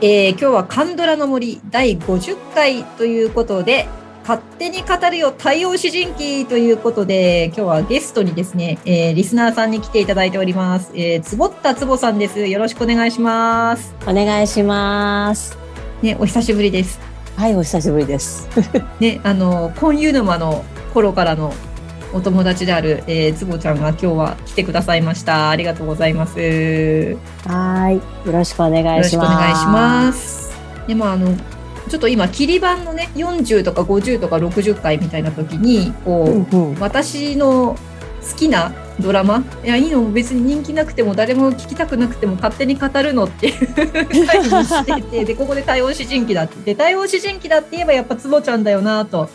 はい、えー今日はカンドラの森第50回ということで、勝手に語るよ太陽詩人記ということで、今日はゲストにですね、えーリスナーさんに来ていただいております。えー、つぼったつぼさんです。よろしくお願いします。お願いします。ね、お久しぶりです。はい、お久しぶりです。ね、あの、コンユ沼の頃からのお友達である、えー、つぼちゃんが今日は来てくださいました。ありがとうございます。よはい、よろしくお願いろしします。くお願いします。でもあの、ちょっと今、切り板のね、40とか50とか60回みたいな時に、こう、うんうん、私の好きなドラマいやいいの別に人気なくても誰も聞きたくなくても勝手に語るのっていう 回にしててでここで対応詩人記だってで対応詩人記だって言えばやっぱつぼちゃんだよなと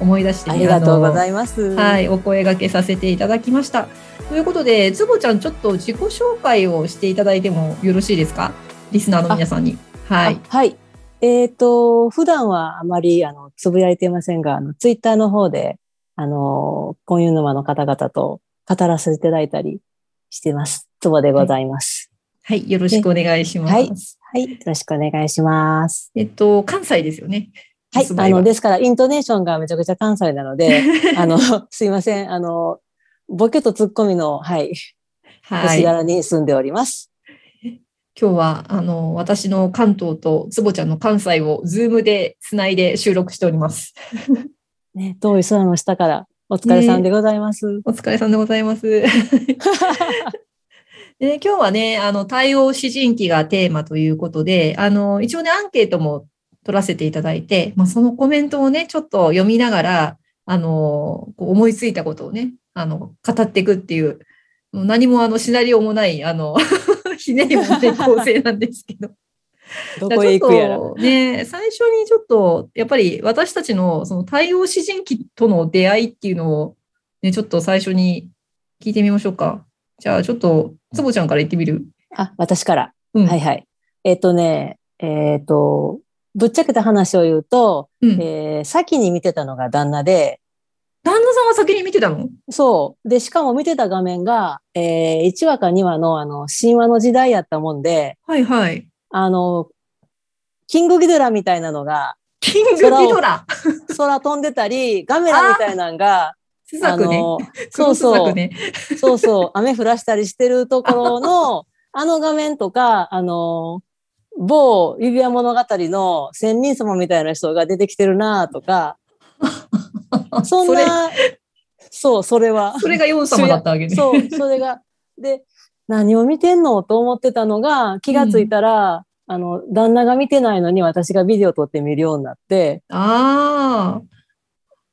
思い出して、ありがとうございいます。はいお声掛けさせていただきましたということでつぼちゃんちょっと自己紹介をしていただいてもよろしいですか？リスナーの皆さんにはいあはい。えっ、と、普段はあまり、あの、つぶやいていませんが、あの、ツイッターの方で、あの、コンユ沼の方々と語らせていただいたりしてます。つぼでございます。はいよろしくお願いします、はいはい、よろしくお願いします。えっと関西ですよねはいあの、ですから、イントネーションがめちゃくちゃ関西なので、あの、すいません。あの、ボケとツッコミの、はい、はい星柄に住んでおります。今日は、あの、私の関東とつぼちゃんの関西をズームでつないで収録しております。ね、遠い空の下からお疲れさんでございます。お疲れさんでございます。で今日はね、あの、対応詩人記がテーマということで、あの、一応ね、アンケートも取らせていただいて、まあ、そのコメントをね、ちょっと読みながら、あの、こう思いついたことをね、あの、語っていくっていう、もう何もあの、シナリオもない、あの、ひねりもない構成なんですけど。どこへ行くやら。ね、最初にちょっと、やっぱり私たちのその対応詩人記との出会いっていうのを、ね、ちょっと最初に聞いてみましょうか。じゃあ、ちょっと、つぼちゃんから言ってみる。あ、私から。うん。はいはい。えっ、とね、えっ、と、ぶっちゃけた話を言うと、うん、えー先に見てたのが旦那で、旦那さんは先に見てたの？そう。で、しかも見てた画面が、え1話か2話のあの、神話の時代やったもんで、はいはい。あの、キングギドラみたいなのが、キングギドラ？空飛んでたり、ガメラみたいなのが、スザクね。の、黒スそうそう。そうそう、雨降らしたりしてるところの、あの画面とか、あの、某指輪物語の仙人様みたいな人が出てきてるなとか、そんな、そう、それは。それがヨン様だったわけね。そう、それが。で、何を見てんのと思ってたのが、気がついたら、あの、旦那が見てないのに私がビデオ撮って見るようになって、ああ、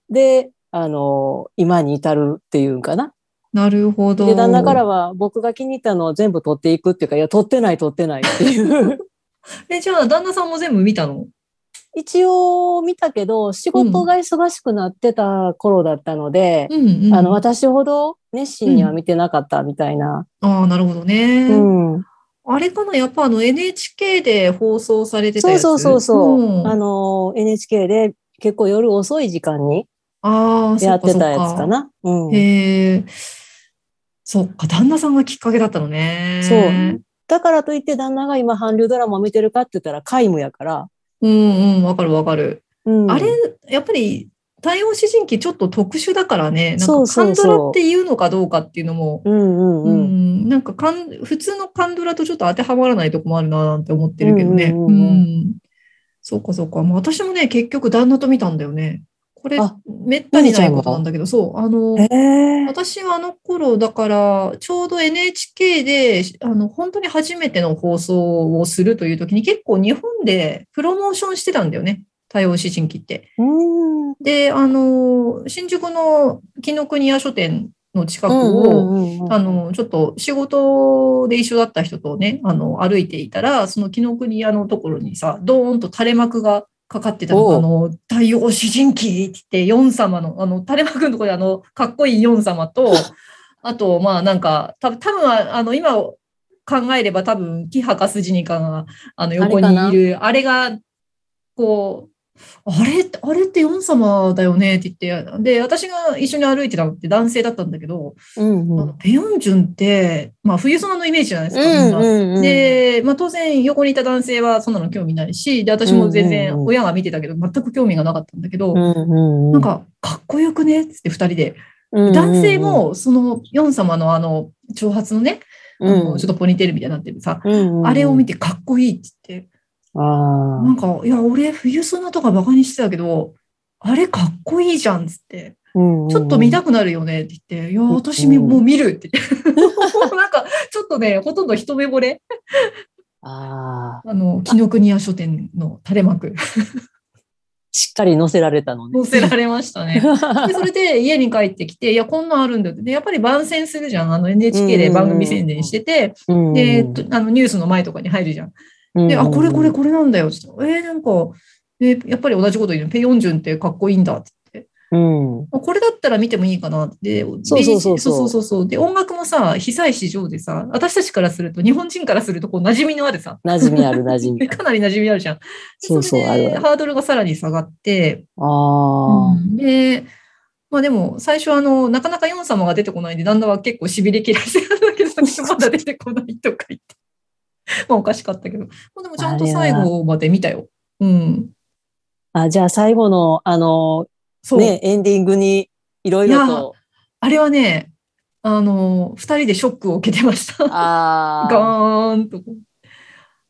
で、あの、今に至るっていうんかな。なるほど。で、旦那からは僕が気に入ったのを全部撮っていくっていうか、いや、撮ってない撮ってないっていう。え、じゃあ、旦那さんも全部見たの？一応見たけど、仕事が忙しくなってた頃だったので、うんうん。あの、私ほど熱心には見てなかったみたいな。ああ、なるほどね。うん。あれかなやっぱあの NHK で放送されてたやつ？そうそうそうそう。んあの、NHK で結構夜遅い時間にやってたやつかな。うん。へえ。そっか、旦那さんがきっかけだったのね。そう。だからといって旦那が今韓流ドラマを見てるかって言ったら皆無やから。うんうん、わかるわかる。うん。あれ、やっぱり、対応詩人記ちょっと特殊だからね。なんか、カンドラっていうのかどうかっていうのも、うんうんううん。ん、なんかかん、普通のカンドラとちょっと当てはまらないとこもあるななんて思ってるけどね。うんうんうんうんうんそうかそうか。もう私もね、結局旦那と見たんだよね。これあ、めったにないことなんだけど、そう。あの、ええ私はあの頃、だから、ちょうど NHK で、あの、本当に初めての放送をするという時に結構日本でプロモーションしてたんだよね。多様詩人記って。うん。で、あの、新宿の紀ノ国屋書店の近くうんを、あの、ちょっと仕事で一緒だった人とね、あの、歩いていたら、その紀ノ国屋のところにさ、ドーンと垂れ幕がかかってたの。あの、太陽詩人記って言って、ヨン様の、あの、垂れ幕のところであの、かっこいいヨン様と、あと、まあなんか、た多分あの、今考えれば多分、木博筋にかが、あの、横にいる、あれが、こう、あれ、あれってヨン様だよね？って言って、で、私が一緒に歩いてたのって男性だったんだけど、うんうん。あのペヨンジュンって、まあ、冬ソナのイメージじゃないですか、みんな。うんうん、で、まあ、当然横にいた男性はそんなの興味ないし、で、私も全然うん親が見てたけど、全く興味がなかったんだけど、うんうんうん、なんか、かっこよくね？っつって二人で。男性も、その、ヨン様のあの、長髪のね、あのうん。ちょっとポニーテールみたいになってるさ、うんうんうん、あれを見てかっこいいって言って、ああ。なんか、いや、俺、冬ソナとかバカにしてたけど、あれかっこいいじゃんっつって、ちょっと見たくなるよねって言って、いや、私ももう見るって言って。なんか、ちょっとね、ほとんど一目惚れ。ああ。あの、紀ノ国屋書店の垂れ幕、しっかり載せられたのね。載せられましたね。で、それで家に帰ってきて、いや、こんなんあるんだよって。で、やっぱり番宣するじゃん。あの NHK で番組宣伝してて、うんで、とあのニュースの前とかに入るじゃん。で、あ、これこれこれなんだよ。つって、えー、なんか、えーやっぱり同じこと言うの。ペヨンジュンってかっこいいんだって言って。うん。これだったら見てもいいかなって。そうそうそうそうそうそうで、音楽もさ、久石譲でさ、私たちからすると、日本人からすると、こう、馴染みのあるさ、馴染みある馴染み。かなり馴染みあるじゃん。でそうそうあるハードルがさらに下がって、ああ。うんで、まあでも、最初あの、なかなかヨン様が出てこないんで、旦那は結構痺れ切らしてたんだけど、まだ出てこないとか言って。まあおかしかったけど。まあでもちゃんと最後まで見たよ。うん。あ、じゃあ最後の、あの、そう。ね、エンディングにいろいろと。あれはね、あの、二人でショックを受けてました。あ ガあ。ーンと。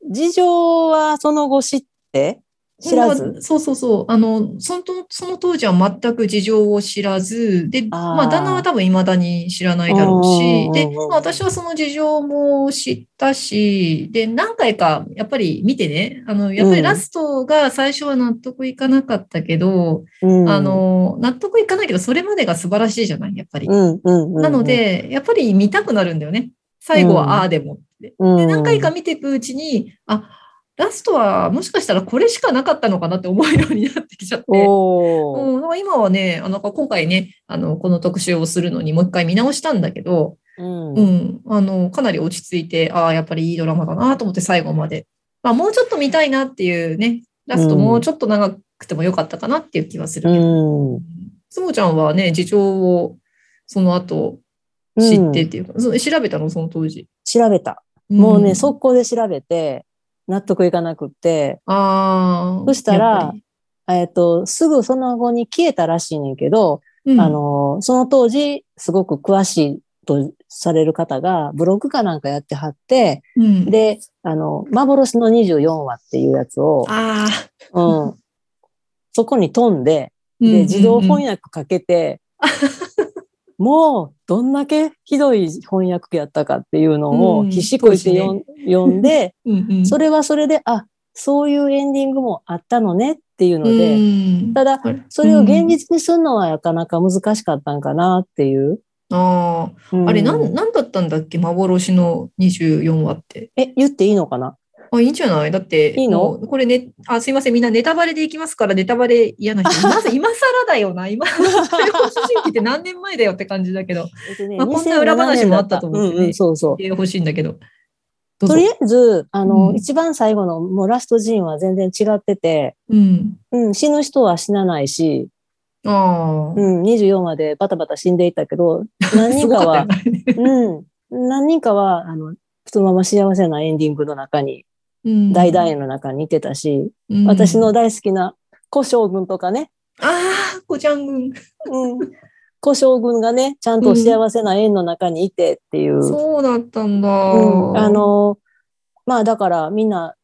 事情はその後知って？知らず？まあそうそうそう。あの、そのとその当時は全く事情を知らず、で、まあ、旦那は多分未だに知らないだろううんし、で、まあ、私はその事情も知ったし、で、何回かやっぱり見てね、あの、やっぱりラストが最初は納得いかなかったけど、うん。あ、の、納得いかないけど、それまでが素晴らしいじゃない、やっぱり。なの、で、やっぱり見たくなるんだよね。最後はああでもって。うん。で、何回か見ていくうちに、あ、ラストはもしかしたらこれしかなかったのかなって思うようになってきちゃって。うん、今はね、あの今回ね、あの、この特集をするのにもう一回見直したんだけど、うんうん、あの、かなり落ち着いて、ああ、やっぱりいいドラマだなと思って最後まで。まあ、もうちょっと見たいなっていうね、ラストうんもうちょっと長くてもよかったかなっていう気はするけど。うんつもちゃんはね、事情をその後知ってっていうか、その調べたの、その当時。調べた。もうね、ん速攻で調べて、納得いかなくって、ああ。そしたらえっと、すぐその後に消えたらしいねんけど、り、うんあ、の、その当時、すごく詳しいとされる方が、ブログかなんかやってはって、うん、で、あの、幻の24話っていうやつを、ああ。うん、そこに飛んで、うんで、自動翻訳。訳かけて、もう、どんだけひどい翻訳やったかっていうのうんを必死こいて読ん,、読んで、うんうん。それはそれで、あ、そういうエンディングもあったのねっていうので、うん。ただ、それを現実にするのはなかなか難しかったんかなっていう。ああ、うん。あれ、なん、なんだったんだっけ？幻の24話って。え、言っていいのかな？あ、いいんじゃない？だって、いいの？これね、あ、すいません、みんなネタバレでいきますから、ネタバレ嫌な人。ま ず今更だよな、今、太陽主人記って何年前だよって感じだけど、まあこんな裏話もあったと思ってね。うんうん、そうそう。言ってほしいんだけど。とりあえず、あの、うん。一番最後のもうラストシーンは全然違ってて、うん。うん、死ぬ人は死なないし、ああ、うん、24話でバタバタ死んでいったけど、何す人かはごかね。うん、何人かは、あの、そのまま幸せなエンディングの中に、うん大団円の中にいてたし、うん。私の大好きな古将軍とかね、ああ、こちゃん軍。うん、古将軍がね、ちゃんと幸せな円の中にいてっていう、そうだったんだ。うん。あ、の、まあだからみんな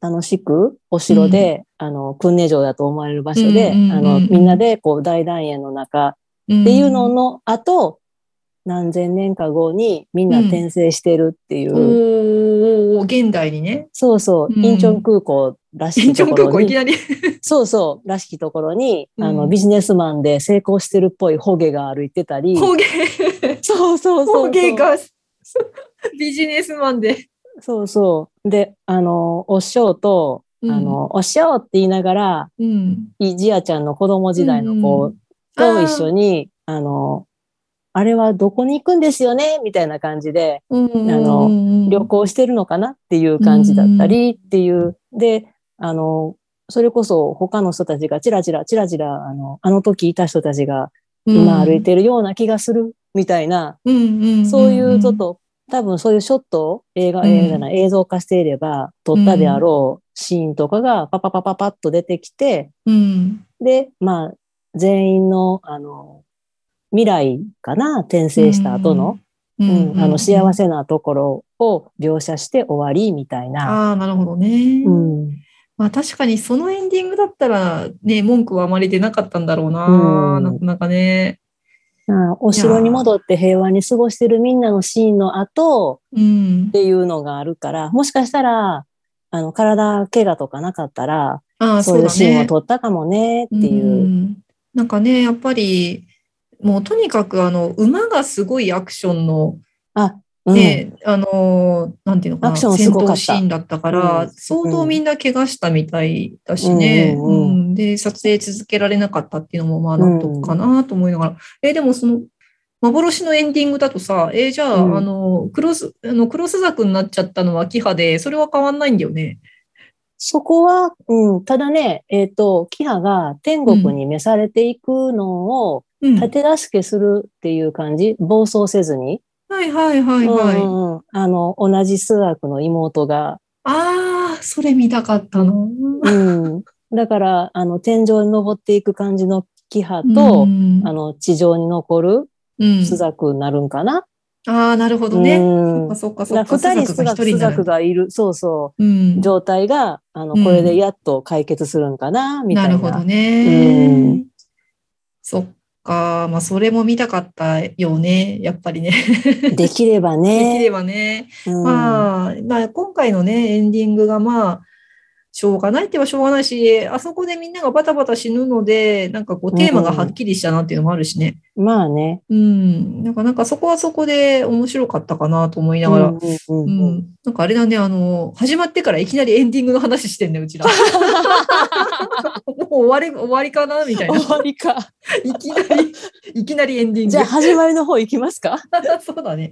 楽しくお城で、あの、訓練場だと思われる場所で、うんうんうんうん。あの、みんなでこう大団円の中っっていうのの後、何千年か後にみんな転生してるっていう、おお現代にね。そうそう、うんインチョン空港らしインチョンいところに、空港いきなり。そうそう、らしきところに、あの、うんビジネスマンで成功してるっぽいホゲが歩いてたり、方言。そうそうそうそう。方言がビジネスマンで。そうそう。で、あの、お師匠と、うんあの、お師匠って言いながら、うん。いじやちゃんの子供時代の子うんと一緒に、あの、あれはどこに行くんですよね？みたいな感じで、ああの旅行してるのかなっていう感じだったりっていう。で、あの、それこそ他の人たちがチラチラチラチラ、あの、あの時いた人たちがうん今歩いてるような気がする。みたいな、そういうちょっ、と、多分そういうショットを映画、うん。映画ない映像化していれば、撮ったであろうシーンとかがパパパパパッと出てきて、うん。で、まあ、全員の、あの、未来かな、転生した後の、ううんあの、幸せ。せなところを描写して終わりみたいな。ああ、なるほどね。うん。まあ確かにそのエンディングだったらね、文句はあまり出なかったんだろうな。うんなかなかね。あお城に戻って平和に過ごしてるみんなのシーンの後うんっ。ていうのがあるから、もしかしたら、あの、体怪我とかなかったら、ああ、そいうそう。シーンを撮ったかもねっていう。んなんかね、やっぱり、もうとにかくあの、馬がすごいアクションの、あ、うん。ね、あの、なんていうのかな、アクションす戦ごかった闘シーンだったから、うん相当みんな怪我したみたいだしね。うんうんで、撮影続けられなかったっていうのも、まあ、納得かなと思いながら。え、でもその、幻のエンディングだとさ、えじゃあ、うんあの、クロス、あの、クロスザクになっちゃったのはキハで、それは変わんないんだよね。そこは、うん、ただね、えっ、と、キハが天国に召されていくのをうん。手助けするっていう感じ、暴走せずに？はいはいはいはい。うんうんあの、同じ数学の妹が。ああ、それ見たかったの。うん。だから、あの、天井に登っていく感じのキハと、うんあの、地上に残るうんスザクになるんかな？ああ、なるほどね。うん。そっかそっかそっか。二人スザクがいる、そうそうう、ん。状態が、あの、うんこれでやっと解決するんかな、みたな。ないるほどうねん。そっか。まあ、それも見たかったよね。やっぱりね。できればできれね。ばね。うんまあ、まあ、今回のね、エンディングがまあ、しょうがないって言えばしょうがないし、あそこでみんながバタバタ死ぬので、なんかこう、テーマがはっきりしたなっていうのもあるしね。まあね。うん。なんか、なんかそこはそこで面白かったかなと思いながら。うんうんううんうんん。なんかあれだね、あの、始まってからいきなりエンディングの話してんね、うちら。もう終わり、終わりかな？みたいな。終わりか。いきなり、いきなりエンディング。じゃあ始まりの方行きますか？そうだね。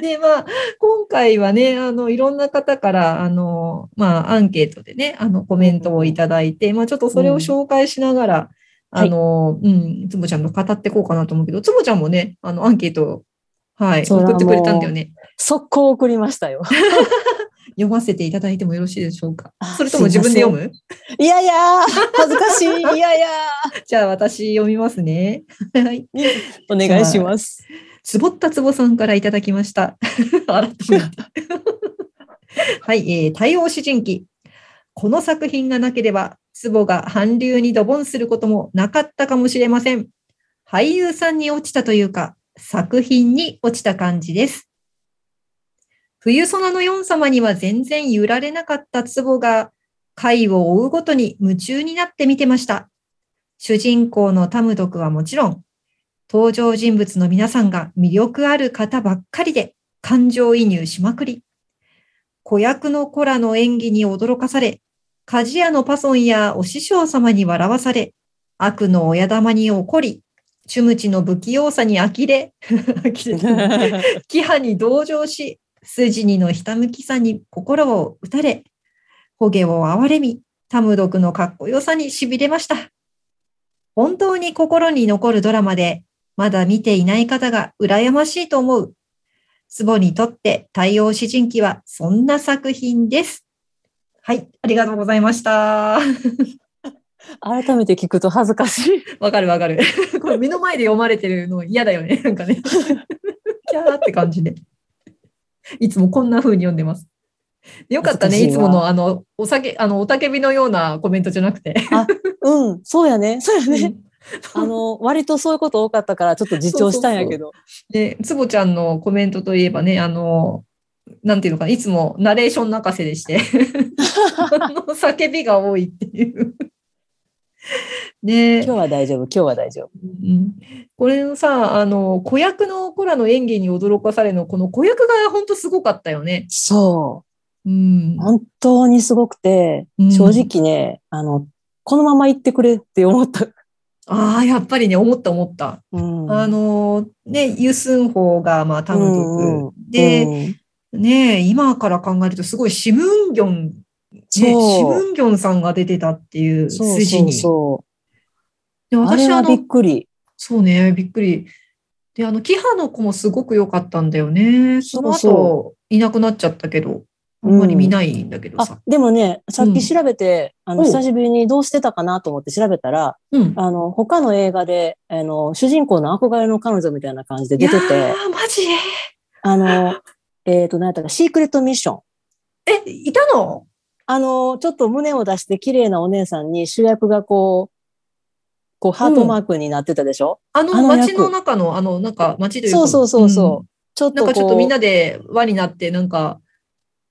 で、まあ、今回はね、あの、いろんな方から、あの、まあ、アンケートでね、あの、コメントをいただいて、まあ、ちょっとそれを紹介しながら、あの、うん、つぼちゃんと語っていこうかなと思うけど、つぼちゃんもね、あの、アンケートを、はい、送ってくれたんだよね。速攻送りましたよ。読ませていただいてもよろしいでしょうかあ。それとも自分で読む？いやいや、恥ずかしい。いやいや。じゃあ、私読みますね。はい。お願いします。つぼったつぼさんからいただきました。はい、えー、対応主人記。この作品がなければ、つぼが韓流にドボンすることもなかったかもしれません。俳優さんに落ちたというか、作品に落ちた感じです。冬ソナのヨン様には全然揺られなかったツボが、回を追うごとに夢中になって見てました。主人公のタムドクはもちろん、登場人物の皆さんが魅力ある方ばっかりで感情移入しまくり。子役の子らの演技に驚かされ、鍛冶屋のパソンやお師匠様に笑わされ、悪の親玉に怒り、チュムチの不器用さに呆れ、キハに同情し、筋にのひたむきさに心を打たれ、ホゲを憐れみ、タムドクのかっこよさに痺れました。本当に心に残るドラマで、まだ見ていない方が羨ましいと思う。ツボにとって太陽詩人記はそんな作品です。はい、ありがとうございました。改めて聞くと恥ずかしい。わかるわかる。これ目の前で読まれてるの嫌だよね。なんかね。キャーって感じで。いつもこんな風に読んでます。よかったね。いつものあの、お酒、あの、おたけびのようなコメントじゃなくて。うん、そうやね。そうやね。うんあの、割とそういうこと多かったから、ちょっと自重したんやけど。で、つぼちゃんのコメントといえばね、あの、なんていうのかな、いつもナレーション泣かせでして、叫びが多いっていう。ね今日は大丈夫、今日は大丈夫。うん、これのさ、あの、子役の子らの演技に驚かされるの、この子役が本当すごかったよね。そう。うん。本当にすごくて、うん正直ね、あの、このまま行ってくれって思った。ああ、やっぱりね、思った思った。うんあの、ね、ユスンホーが、まあ、タムうん。で、うんね、今から考えるとすごいシムンギョンね、シムンギョンさんが出てたっていう筋に。そうでそう。あ私あのれはびっ、くり。そうね、びっくり。で、あの、キハの子もすごく良かったんだよね。その後、そうそいなくなっちゃったけど、あんまり見ないんだけどさあ。、でもね、さっき調べて、あの、おう久しぶりにどうしてたかなと思って調べたら、うん。あの、他の映画で、あの、主人公の憧れの彼女みたいな感じで出てていや、ー、マジ？であの、えっ、と、何やったか、シークレットミッション。え、いたの？あの、ちょっと胸を出して綺麗なお姉さんに主役がこう、こう、ハートマークになってたでしょ、あのあの役街の中の、あの、なんか街というか。そうそうそうそう。んちょっとなんかちょっとみんなで輪になって、なんか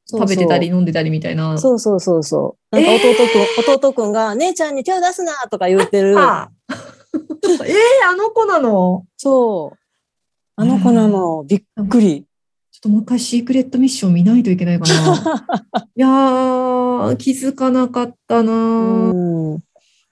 食べてたり飲んでたりみたいな。そうそうそうそう。なんか弟くん、弟くんが、姉ちゃんに手を出すなとか言ってる。あえー、あの子なの？そう。あの子なの。びっくり。ちょっともう一回シークレットミッション見ないといけないかな。いやー、気づかなかったな。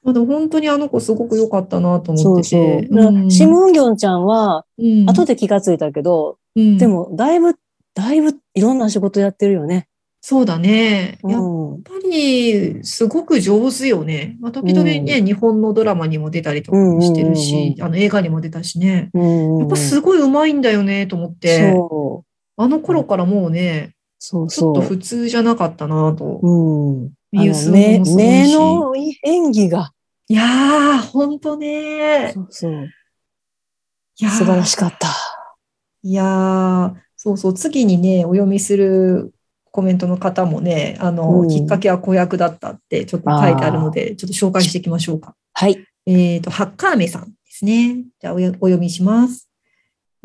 まあでも本当にあの子すごく良かったなと思そうそうってて。。だシムンギョンちゃんは、うん後で気がついたけど、うんでも、だいぶ、だいぶいろんな仕事やってるよね。そうだね。やっうん。ぱり、すごく上手よね。まあ、時々ね、日本のドラマにも出たりとかもしてるうんうんし、あの映画にも出たしね。うん。やっぱすごい上手いんだよね、と思って。そう。あの頃からもうね、そうちょっとそう。普通じゃなかったなと。うん。ミユスあの目もすごいし目の演技が。いやー、ほんとね。そうそう。いやー素晴らしかった。いやー、そうそう、次にね、お読みするコメントの方もね、あの、うんきっかけは子役だったってちょっと書いてあるので、ちょっと紹介していきましょうか。はい。えっと、ハッカーメさんですね。じゃあおよ、お読みします。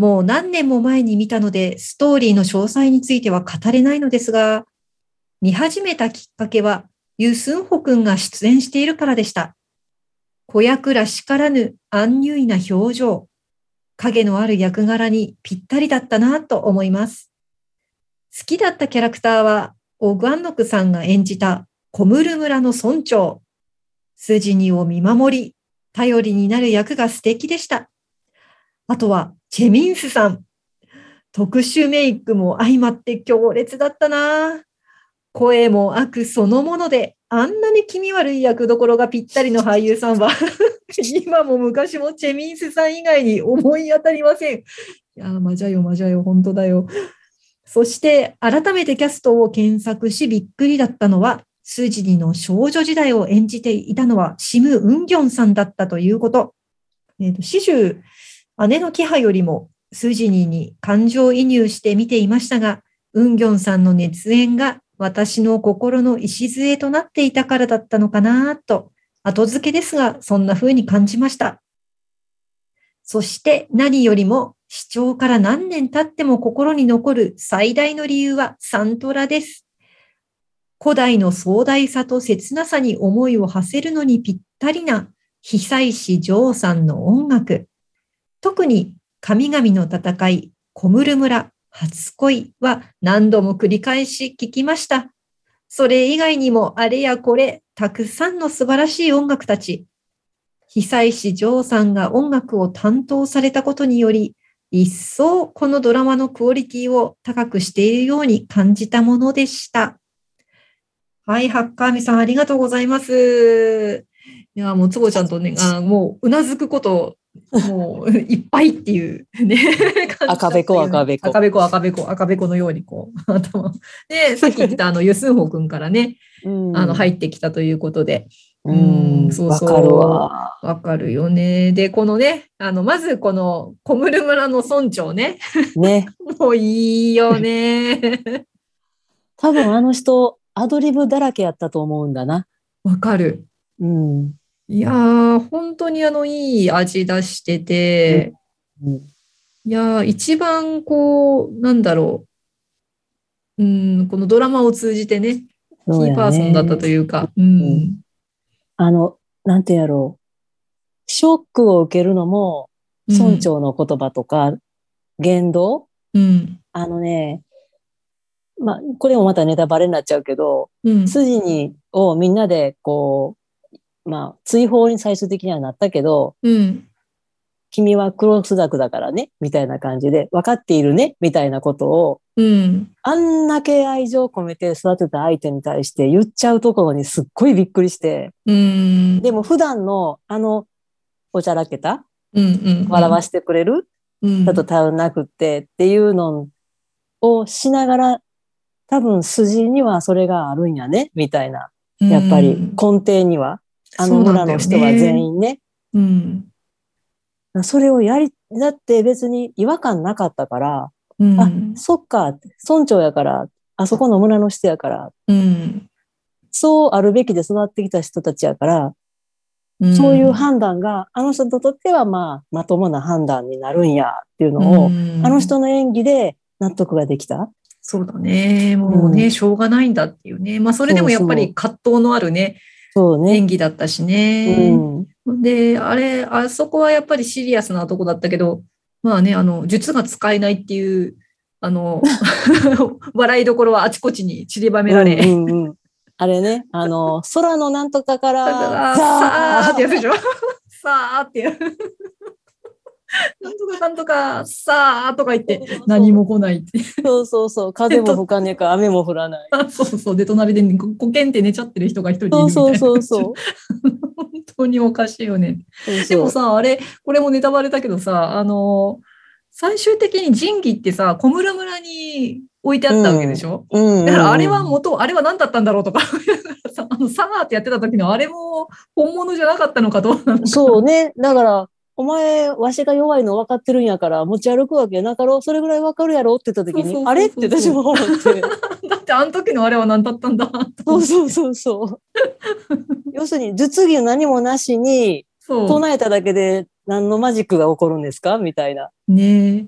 もう何年も前に見たので、ストーリーの詳細については語れないのですが、見始めたきっかけは、ユ・スンホ君が出演しているからでした。子役らしからぬアンニュイな表情、影のある役柄にぴったりだったなと思います。好きだったキャラクターは、オグアンノクさんが演じたコムル村の村長。筋にを見守り、頼りになる役が素敵でした。あとは、チェミンスさん。特殊メイクも相まって強烈だったな。声も悪そのもので、あんなに気味悪い役どころがぴったりの俳優さんは、今も昔もチェミンスさん以外に思い当たりません。いやー、まじゃよ、まじゃよ、本当だよ。そして、改めてキャストを検索しびっくりだったのは、スージニの少女時代を演じていたのはシム・ウンギョンさんだったということ。えーと、始終、姉のキハよりもスジニーに感情移入して見ていましたが、ウンギョンさんの熱演が私の心の礎となっていたからだったのかなと、後付けですが、そんな風に感じました。そして何よりも視聴から何年経っても心に残る最大の理由はサントラです。古代の壮大さと切なさに思いを馳せるのにぴったりな久石譲さんの音楽。特に神々の戦い、小室村、初恋は何度も繰り返し聞きました。それ以外にもあれやこれ、たくさんの素晴らしい音楽たち。久石譲さんが音楽を担当されたことにより、一層このドラマのクオリティを高くしているように感じたものでした。はい、ハッカーミさんありがとうございます。いや、もうつぼちゃんとね、あもううなずくこと、もういっぱいっていうね、赤べこ赤べこ赤べこ赤べこ赤べこのようにこう、頭。で、さっき言ったあの、ユスンホ君からね、うんあの、入ってきたということで、ううんん。そうそうわかるわ。わかるよね。で、このね、あの、まずこの小室村の村長ね、ね。もういいよね。多分あの人、アドリブだらけやったと思うんだな。わかる。うん。いやー、本当にあの、いい味出してて、うんいやー、一番こう、なんだろう。うん、このドラマを通じてね、キーパーソンだったというか、うん。あの、なんてやろう。ショックを受けるのも、村長の言葉とか、言動うん。あのね、まあ、これもまたネタバレになっちゃうけど、うん。筋に、をみんなで、こう、まあ、追放に最終的にはなったけど、うん。君はクロスザクだからね、みたいな感じで、分かっているね、みたいなことを、うん。あんだけ愛情込めて育てた相手に対して言っちゃうところにすっごいびっくりして、うん。でも普段のあの、おちゃらけた。笑わしてくれる、うん。だと頼んなくってっていうのをしながら、多分筋にはそれがあるんやね、みたいな。やっぱりうん根底には、あの村の人は全。員ね。うん。それをやり、だって別に違和感なかったから、うん。あ、そっか、村長やから、あそこの村の人やから、うん。そうあるべきで育ってきた人たちやから、うんそういう判断が、あの人にとってはまあ、まともな判断になるんやっていうのを、うんあの人の演技で納得ができた。そうだね。もうね、うんしょうがないんだっていうね。まあ、それでもやっぱり葛藤のあるね、そうね。演技だったしうね。ん。で、あれ、あそこはやっぱりシリアスなとこだったけど、まあね、あの、術が使えないっていう、あの、笑いどころはあちこちに散りばめられ、うんうんうんあれね、あの、空のなんとかから、だから、さあってやつでしょ さあってやる。なんとかかんとか、さあとか言って、何も来ないって。そうそうそう、風も吹かねえか、雨も降らない。そうそう。で、隣でここけんって寝ちゃってる人が一人いるみたいな。そうそうそう。本当におかしいよね。そうそうでもさ、あれ、これもネタバレだけどさ、あの、最終的に仁義ってさ、小室村に置いてあったわけでしょ、うんうんうんだからあれは元、あれは何だったんだろうとか、さ あのサガーってやってた時のあれも本物じゃなかったのかどうなのか。そうね。だから、お前、わしが弱いの分かってるんやから、持ち歩くわけなかろう。それぐらい分かるやろって言った時に、あれ？って私も思って。だってあの時のあれは何だったんだそうそうそうそう。要するに、術議何もなしに。唱えただけで何のマジックが起こるんですか？みたいな。ねえ。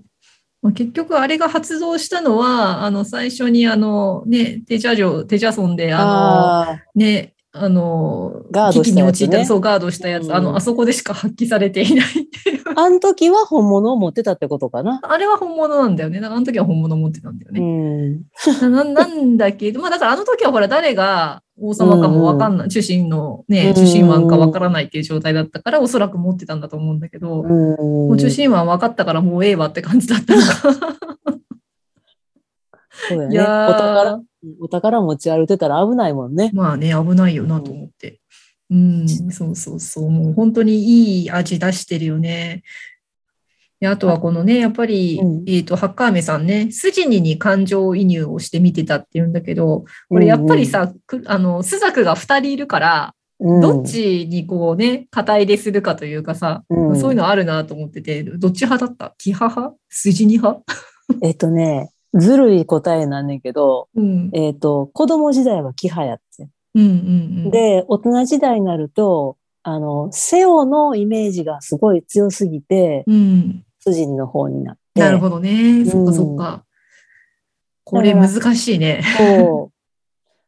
まあ、結局あれが発動したのは、あの、最初にあの、ね、テジャ城、テジャ村で、ああの、ね、あの、ガードしたやつね危機に陥った、そう、ガードしたやつ、うんあの、あそこでしか発揮されていないっていう。あ、あの時は本物を持ってたってことかな。あれは本物なんだよね。だからあの時は本物持ってたんだようね。ん。ななんだけど、まあだからあの時はほら誰が王様かもわかんない、中心のね、うん中心湾かわからないっていう状態だったから、おそらく持ってたんだと思うんだけど、もうんう中心湾分かったからもうええわって感じだったのか。そうだよね。お宝、お宝持ち歩いてたら危ないもんね。まあね、危ないよなと思って。うん、そうそうそう。もう本当にいい味出してるよね。であとはこのね、やっぱり、うんえっと、ハッカーメさんね、筋にに感情移入をして見てたっていうんだけど、これやっぱりさ、くあの、スザクが2人いるから、うん、どっちにこうね、肩入れするかというかさ、うんそういうのあるなと思ってて、どっち派だった？キハ派？筋に派？えっとね、ずるい答えなんねんけど、うん。えっと、子供時代はキハやって。うんうんうん。で、大人時代になると、あの、セオのイメージがすごい強すぎて、うん。筋の方になって。なるほどね。そっかうんそっか。これ難しいね。そう。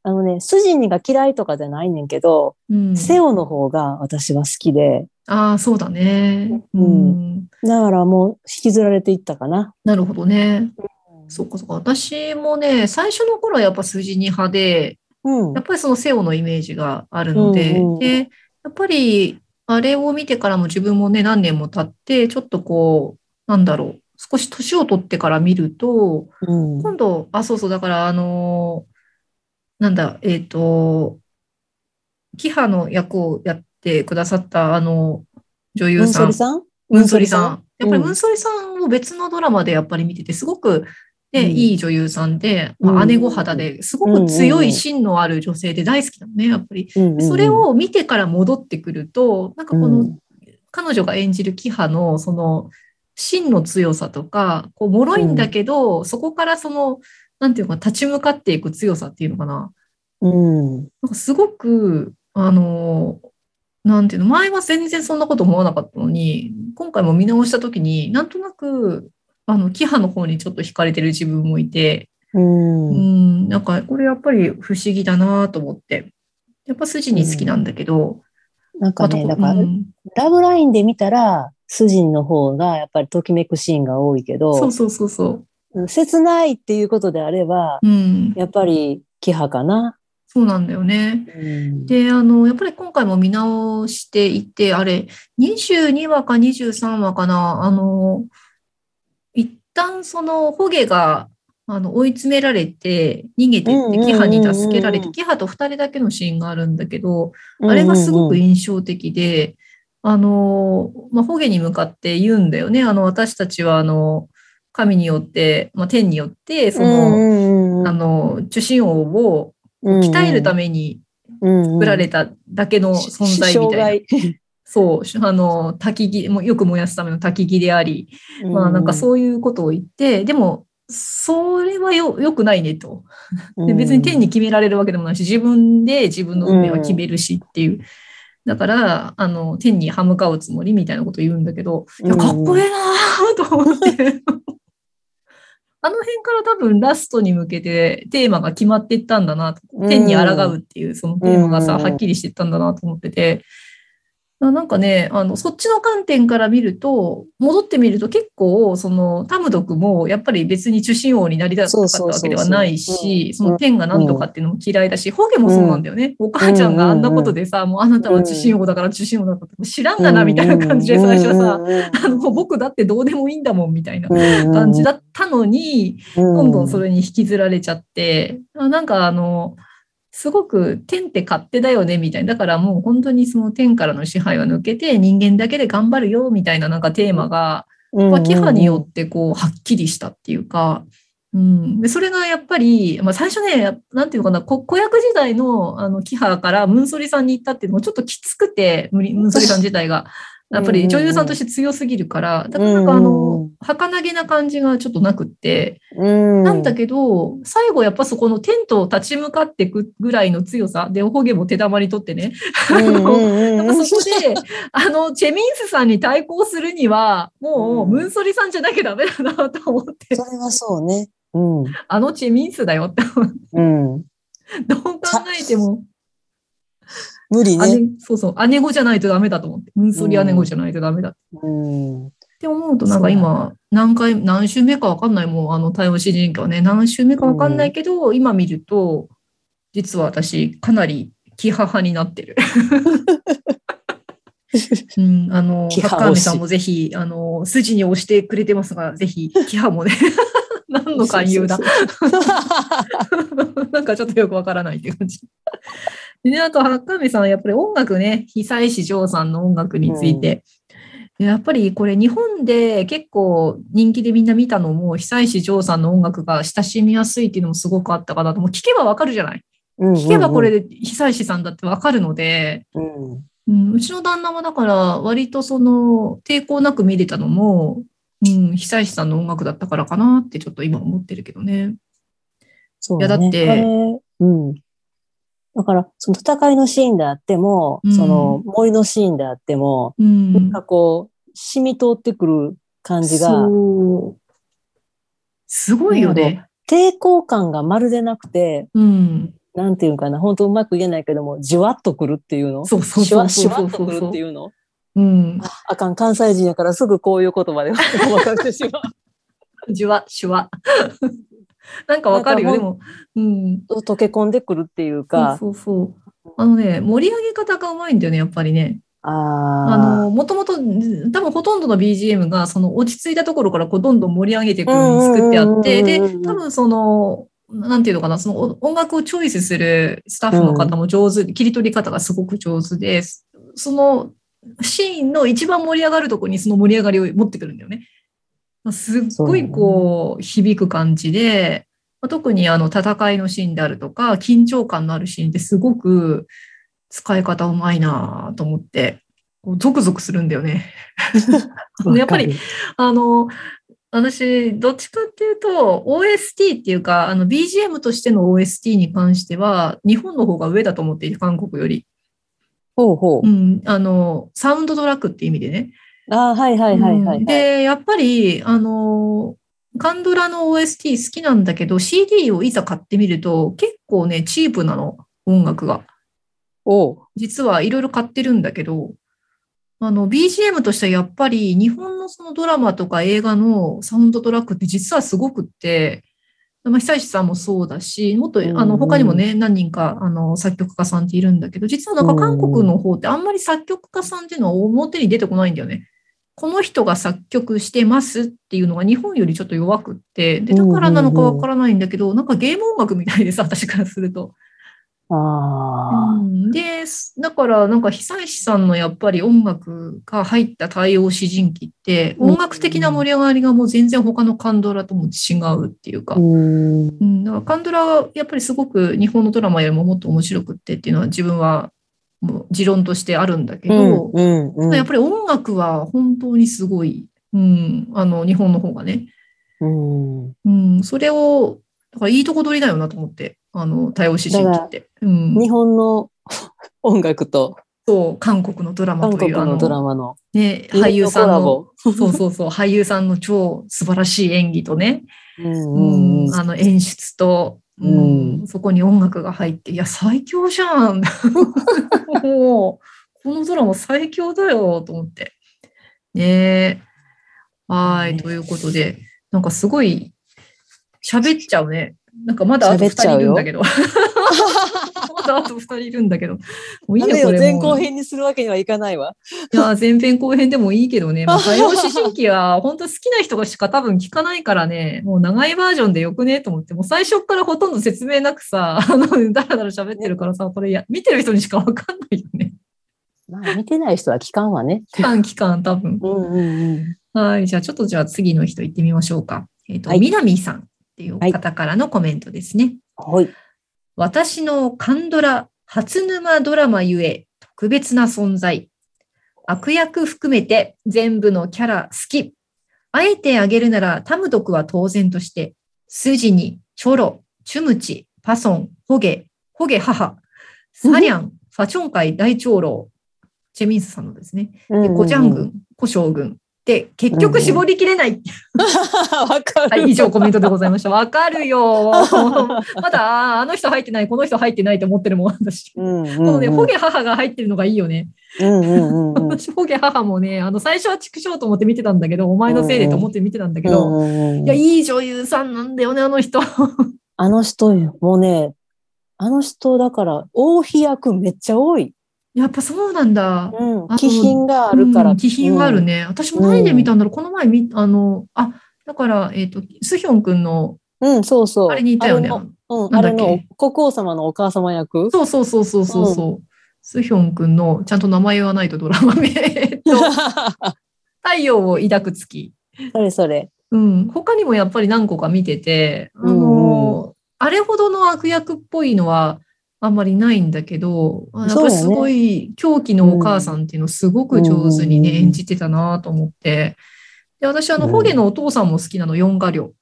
あのね、筋にが嫌いとかじゃないねんけど、うん。セオの方が私は好きで、ああ、そうだね。ううんん。だからもう引きずられていったかな。なるほどね。そっかそっか。私もね、最初の頃はやっぱ筋に派で、うんやっ。ぱりそのセオのイメージがあるので、うんうんで、やっぱりあれを見てからも自分もね、何年も経って、ちょっとこう、なんだろう、少し年を取ってから見ると、うん。今度、あ、そうそう、だから、あのーなんだ、えっと、キハの役をやってくださった、あの、女優ムンさん、ソリさんムンソリさん。やっぱりうんムンソリさんを別のドラマでやっぱり見てて、すごく、ねうんいい女優さんで、まあ、うん姉御肌ですごく強い芯のある女性で大好きなのね、やっぱり。それを見てから戻ってくると、なんかこの、うん彼女が演じるキハのその芯の強さとか、こう脆いんだけど、そこからその、なんていうのか、立ち向かっていく強さっていうのかな。うん。なんかすごく、あの、なんていうの、前は全然そんなこと思わなかったのに、今回も見直したときに、なんとなく、あの、キハの方にちょっと惹かれてる自分もいて、う。うんん、なんかこれやっぱり不思議だなと思って。やっぱ筋に好きなんだけど、なんかね、だから、うんラブラインで見たら、スジンの方がやっぱりときめくシーンが多いけど、そうそうそうそう。うん切ないっていうことであれば、うん。やっぱりキハかな。そうなんだよね。うんで、あの、やっぱり今回も見直していて、あれ、22話か23話かな、あの、一旦その、ホゲが、あの、追い詰められて、逃げてって、キハに助けられて、キハと二人だけのシーンがあるんだけど、あれがすごく印象的で、あの、まあ、ホゲに向かって言うんだよね。あの、私たちは、あの、神によって、まあ、天によって、その、あの、受信王を鍛えるために作られただけの存在みたいな。そう、あの、焚き木、もうよく燃やすための焚き木であり、まあなんかそういうことを言って、でも、それはよ、良くないねと。で別に天に決められるわけでもないし、自分で自分の運命は決めるしっていう。だから、あの、天に歯向かうつもりみたいなことを言うんだけど、いや、かっこええなと思って。あの辺から多分ラストに向けてテーマが決まっていったんだなと。天に抗うっていうそのテーマがさ、はっきりしていったんだなと思ってて。なんかね、あの、そっちの観点から見ると、戻ってみると結構、その、タムドクも、やっぱり別に受信王になりたかったわけではないし、その天が何とかっていうのも嫌いだし、ホゲもそうなんだよね。お母ちゃんがあんなことでさ、もうあなたは受信王だから受信王だから知らんがな、みたいな感じで最初はさ、あの、僕だってどうでもいいんだもん、みたいな。感じだったのに、どんどんそれに引きずられちゃって、なんかあの、すごく天って勝手だよねみたいな。だからもう本当にその天からの支配は抜けて人間だけで頑張るよみたいななんかテーマが、まあ、キハによってこうはっきりしたっていうか、うん、でそれがやっぱり、まあ、最初ね、なんていうのかな、子役時代のあのキハからムンソリさんに行ったっていうのもちょっときつくて、ムンソリさん自体が。やっぱり女優さんとして強すぎるから、だからなんかあの、儚げな感じがちょっとなくって、なんだけど、最後やっぱそこのテントを立ち向かっていくぐらいの強さ、で、おほげも手玉にとってね、あの、やっぱそこで、あの、チェミンスさんに対抗するには、もう、ムンソリさんじゃなきゃダメだなと思って。それはそうね。うん。あのチェミンスだよって思って。うん。どう考えても。無理ね。そうそう。姉子じゃないとダメだと思って。ムンソリ姉子じゃないとダメだ。うん。って思うと、なんか今、何回、何週目かわかんないもん、あの、対応主人公はね、何週目かわかんないけど、今見ると、実は私、かなり、キハ派になってる。うん、あの、ハッカーメさんもぜひ、あの、筋に押してくれてますが、ぜひ、キハもね、何の勧誘だ。なんかちょっとよくわからないっていう感じ。でね、あと、ハッカーメさんはやっぱり音楽ね、久石譲さんの音楽について、うん、やっぱりこれ日本で結構人気でみんな見たのも、久石譲さんの音楽が親しみやすいっていうのもすごくあったかなと。もう聞けばわかるじゃない？聞けばこれで久石さんだってわかるので、うんうん、うちの旦那はだから割とその抵抗なく見れたのも、うん、久石さんの音楽だったからかなってちょっと今思ってるけどね。そう、ね、いやだって、うん。だから、その戦いのシーンであっても、うん、その森のシーンであっても、うん、なんかこう、染み通ってくる感じが。すごいよね。抵抗感がまるでなくて、うん、なんていうかな、本当うまく言えないけども、じわっとくるっていうの？そうそうしわしわっとくるっていうの？うん。ああかん、関西人やからすぐこういう言葉で分かってしまう。じわ、しわ。なんかわかるよ、でも。うん。溶け込んでくるっていうか。そうそう。あのね、盛り上げ方がうまいんだよね、やっぱりね。ああの、もともと、多分ほとんどの BGM が、その落ち着いたところからこうどんどん盛り上げていくように作ってあって、で、多分その、なんていうのかな、その音楽をチョイスするスタッフの方も上手、うん、切り取り方がすごく上手で、そのシーンの一番盛り上がるところにその盛り上がりを持ってくるんだよね。すっごいこう、響く感じで、特にあの戦いのシーンであるとか、緊張感のあるシーンってすごく使い方うまいなと思って、ゾクゾクするんだよね。やっぱり、あの、私、どっちかっていうと、OST っていうか、あの、BGM としての OST に関しては、日本の方が上だと思っていて、韓国より。ほうほう。うん、あの、サウンドトラックって意味でね。あはいはいはいはい、はいうん、で、やっぱり、あの、カンドラの OST 好きなんだけど、CD をいざ買ってみると、結構ね、チープなの、音楽が。お実はいろいろ買ってるんだけど、あの、BGM としてはやっぱり日本のそのドラマとか映画のサウンドトラックって実はすごくって、まあ、久石さんもそうだし、もっと、うんあの、他にもね、何人か、あの、作曲家さんっているんだけど、実はなんか韓国の方ってあんまり作曲家さんっていうのは表に出てこないんだよね。この人が作曲してますっていうのが日本よりちょっと弱くって、で、だからなのかわからないんだけど、なんかゲーム音楽みたいでさ、私からすると。ああ。うんで、だからなんか久石さんのやっぱり音楽が入った対応詩人記って、うん音楽的な盛り上がりがもう全然他のカンドラとも違うっていうか、うん。うん、だからカンドラはやっぱりすごく日本のドラマよりももっと面白くってっていうのは自分はもう持論としてあるんだけど、うん。うん。やっぱり音楽は本当にすごい、うん、あの日本の方がね、うん。うん、それを、だからいいとこ取りだよなと思って、あの対応詩人記って。うん日本の音楽とそう、韓国のドラマ韓国という、あのドラの、マのね、俳優さんの。そうそうそう、俳優さんの超素晴らしい演技とね、うんううんん、あの演出と、ううんん、そこに音楽が入って、いや、最強じゃん。もう、このドラマ最強だよ、と思って。ねえ。はい、ねということで、なんかすごい、喋っちゃうね。なんかまだあと2喋っちゃうよ人いるんだけど。まだあと2人いるんだけど。もういいダよ、前後編にするわけにはいかないわ。いや、前編後編でもいいけどね、まあ、多様思春期は本当好きな人しか多分聞かないからね、もう長いバージョンでよくねと思って、もう最初からほとんど説明なくさ、あの、だらだら喋ってるからさ、これや、見てる人にしかわかんないよね。まあ見てない人は聞かんわね。期間、期間、多分。うんうんうん。はい。じゃあ、ちょっとじゃあ次の人行ってみましょうか。えっ、と、はいみなみさんっていう方からのコメントですね。はい。私のカンドラ初沼ドラマゆえ特別な存在。悪役含めて全部のキャラ好き。あえてあげるならタム毒は当然として、スジに、チョロ、チュムチ、パソン、ホゲ、ホゲ母、サリャン、ファチョンカイ大長老、チェミンスさんのですね。でコジャン軍、コショウ軍。で、結局絞りきれない。わかる。はい、以上コメントでございました。わかるよ。まだ、ああの人入ってない、この人入ってないって思ってるもん、私。うんうんうん。このね、ホゲ母が入ってるのがいいよね。うんうんうんうん。私、ホゲ母もね、あの、最初は畜生と思って見てたんだけど、お前のせいでと思って見てたんだけど、うんうんうんいや、いい女優さんなんだよね、あの人。あの人よ、もうね、あの人だから、王妃役めっちゃ多い。やっぱそうなんだ。うんあ。気品があるから。うん気品があるね。私も何で見たんだろう、この前見、あの、あ、だから、えっ、と、スヒョン君の、うん。うん、そうそう。あれにいたよね。あれのうん、あれの国王様のお母様役？そうそうそうそうそうそう。スヒョン君の、ちゃんと名前言わないとドラマ名。えっと、太陽を抱く月。それそれ。うん。他にもやっぱり何個か見てて、あの、あれほどの悪役っぽいのはあんまりないんだけど、やっぱりすごい狂気のお母さんっていうのをすごく上手にね、うん演じてたなと思って。で、私、あの、うんホゲのお父さんも好きなの、四画寮。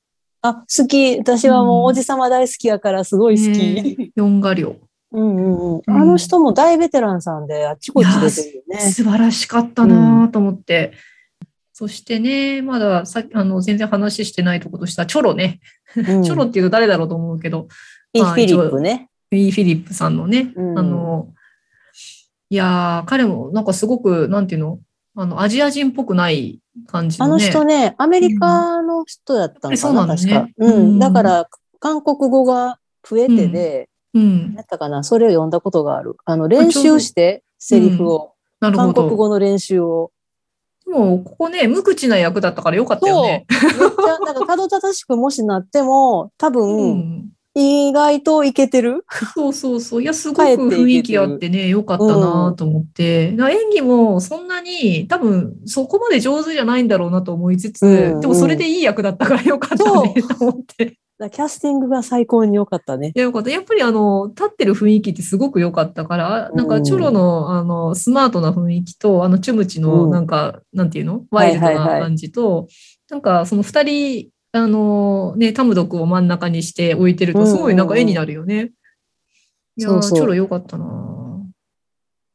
あ、好き。私はもうおじさま大好きやからすごい好き。ね四画寮。うんうんうん。うんあの人も大ベテランさんであっちこっち出てるよね。素晴らしかったなと思って。そしてね、まださあの全然話してないところとしたチョロね。うん チョロっていうと誰だろうと思うけど、イ・フィリップね。フィリップさんのね、うんあの、いやー、彼もなんかすごく、なんていうの？あの、アジア人っぽくない感じあの。人ね、アメリカの人だったのかな、そうなんだね確か。ううんん。だから、韓国語が増えてで、うん。やったかな、それを読んだことがある。あの、練習して、セリフを。なるほ韓国ど。語の練習を。でも、ここね、無口な役だったからよかったよそう。ね。めっちゃ、なんか、たどたどしくもしなっても、多う分、ん。意外といけてる？そうそうそう。いや、すごく雰囲気あってね、よかったなと思って。だから演技もそんなに、多分そこまで上手じゃないんだろうなと思いつつ、うんでもそれでいい役だったからよかったね、と思って。キャスティングが最高に良かったね。や、よかった。やっぱりあの、立ってる雰囲気ってすごく良かったから、なんかチョロのあの、スマートな雰囲気と、あの、チュムチのうんなんか、なんていうの？ワイルドはいはいはない感じと、なんかその二人、あの、ね、タムドクを真ん中にして置いてると、すごいなんか絵になるよね。いやチョロ良かったな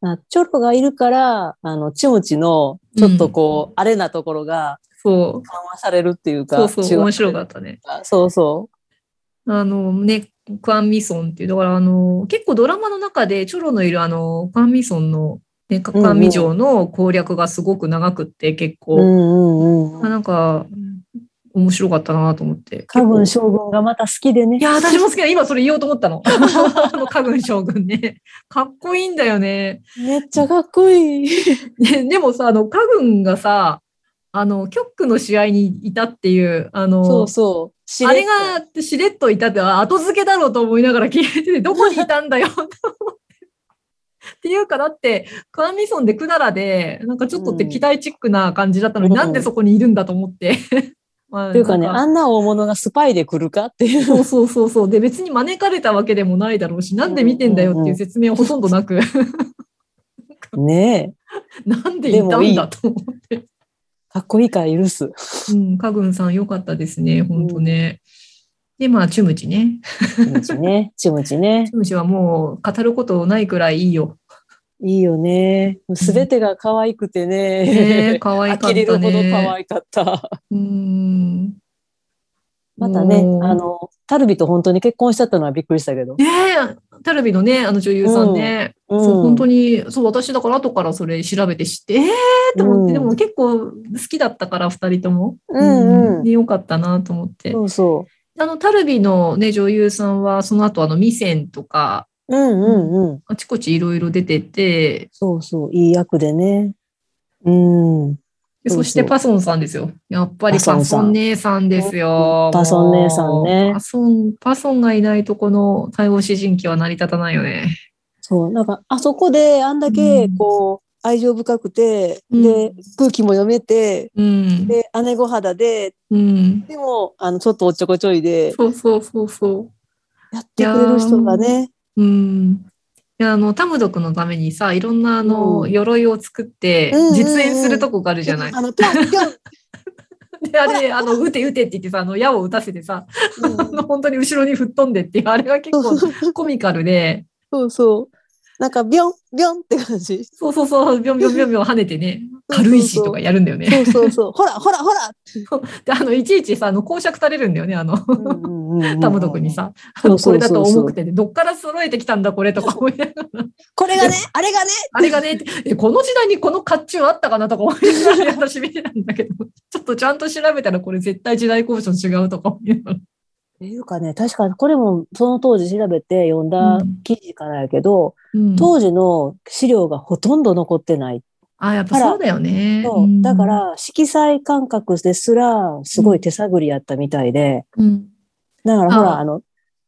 あチョロがいるから、あの、チムチの、ちょっとこう、あれなところがそう。緩和されるっていうか。そうそう、面白かったね。そうそあのね、クアンミソンっていう、だからあの、結構ドラマの中でチョロのいるあの、クアンミソンの、ね、クアンミ城の攻略がすごく長くって結う。う構、んうんうん。あなんか、面白かったなと思って。カグン結構将軍がまた好きでねい。や、私も好きだ。今それ言おうと思ったの。あの、カグン将軍ね。かっこいいんだよね。めっちゃかっこいい。で でもさ、あの、カグンがさ、あの、キョックの試合にいたっていう、あの、そうそう。しあれがしれっといたって、あ後付けだろうと思いながら聞いてて、どこにいたんだよと思って。っていうか、だって、クアンミソンでクダラで、なんかちょっとってうん期待チックな感じだったのに、うんなんでそこにいるんだと思って。まあというかね、あんな大物がスパイで来るかっていう。そうそうそうそう。で、別に招かれたわけでもないだろうし、なんで見てんだよっていう説明はほとんどなく、ねえ。なんでいたんだと思って。かっこいいから許す。うん、カグンさん良かったですね、本当ね。で、まあ、チュムチね。チムチね。チムチねチ。ュムチはもう語ることないくらいいいよ。いいよね。すべてが可愛くてね可愛かったね。呆れるほど可愛かった。うん。またね、あの、タルビと本当に結婚しちゃったのはびっくりしたけど。ねえ、テレビのね、あの女優さんね。うんそう、本当に、そう、私だから後からそれ調べて知って、ええー、と思って、うんでも結構好きだったから、二人とも。うんうんでよかったなと思って。そうそあの、タルビのね、女優さんは、その後、あの、ミセンとか、う。うんうんうん。あちこちいろいろ出てて、そうそう。いい役でね。うん。でそしてパソンさんですよ。やっぱりパソン姉さんですよ。パソン姉さんねパソン、パソンがいないとこの対応詩人記は成り立たないよね。そう。なんか、あそこであんだけうん、こう、愛情深くて、うんで、空気も読めて、うん。で、姉御肌で、うん。でも、あの、ちょっとおっちょこちょいで、そうそうそうそやってくれる人がね、う。うん。いやあの、タムドクのためにさ、いろんなあの、うん鎧を作ってうんうんうん、実演するとこがあるじゃない。あの、ぴょんぴょん。で、あれ、あの、撃て撃てって言ってさ、あの、矢を撃たせてさ、あの本当に後ろに吹っ飛んでっていう、あれが結構コミカルで、そうそう。なんか、ビョン、ビョンって感じ。そうそうそう、ビョンビョンビョンビョン跳ねてね、軽石とかやるんだよね。そうそうそう。ほら、ほら、ほら。で、あの、いちいちさ、あの、公爵されるんだよね、あの、タムドクに。さ、あの、これだと重くてね、どっから揃えてきたんだ、これとか思いながら、これがね、あれがね。あれがね、えこの時代にこの甲冑あったかなとか思いながら私見てたんだけど、ちょっとちゃんと調べたらこれ絶対時代交渉違うとか思いながら。っていうかね、確かにこれもその当時調べて読んだうん記事からやけど、うん当時の資料がほとんど残ってない。あ、やっぱそうだよね。そう。うん。だか、ら色彩感覚ですらすごい手探りやったみたいで、うん。だからほら、ああ。の、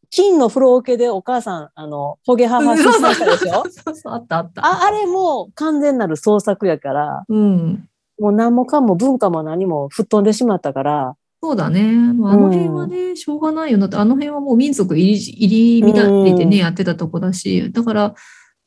金の風呂桶でお母さん、あの、ほげははしましたでしょ？そうそう、あったあった。ああれも完全なる創作やから、うん。もう何もかも文化も何も吹っ飛んでしまったから、そうだね。まああの辺はね、しょうがないよなって、あの辺はもう民族入り入り乱れてね、うん。やってたとこだし、だから、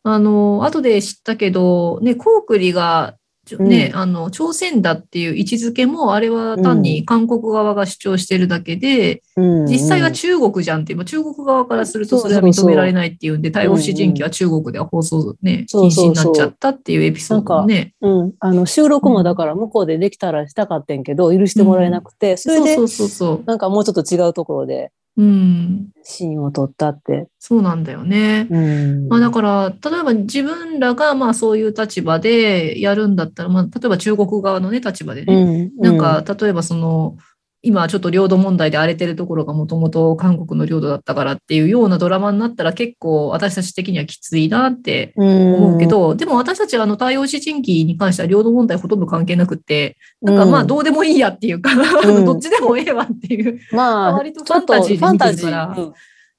あの、後で知ったけど、ね、コウクリが、ちょね、あの、朝鮮だっていう位置づけも、あれは単に韓国側が主張してるだけで、うん実際はうん中国じゃんって、まあ中国側からするとそれは認められないっていうんで、対応詩人記は中国では放送ね、禁止になっちゃったっていうエピソードもね。うん、あの収録もだから向こうでできたらしたかったんけど、許してもらえなくて、それでそうそうそうなんかもうちょっと違うところでそう。うん。シーンを撮ったって。そうなんだよね。うんまあ、だから、例えば自分らがまあそういう立場でやるんだったら、まあ、例えば中国側のね、立場でね、うんなんか、例えばその、今ちょっと領土問題で荒れてるところがもともと韓国の領土だったからっていうようなドラマになったら結構私たち的にはきついなってうん思うけど、でも私たちはあの対応詩人記に関しては領土問題ほとんど関係なくって、なんかまあどうでもいいやっていうか、どっちでもええわっていう。まあ、割とちょっとファンタジーで見てるから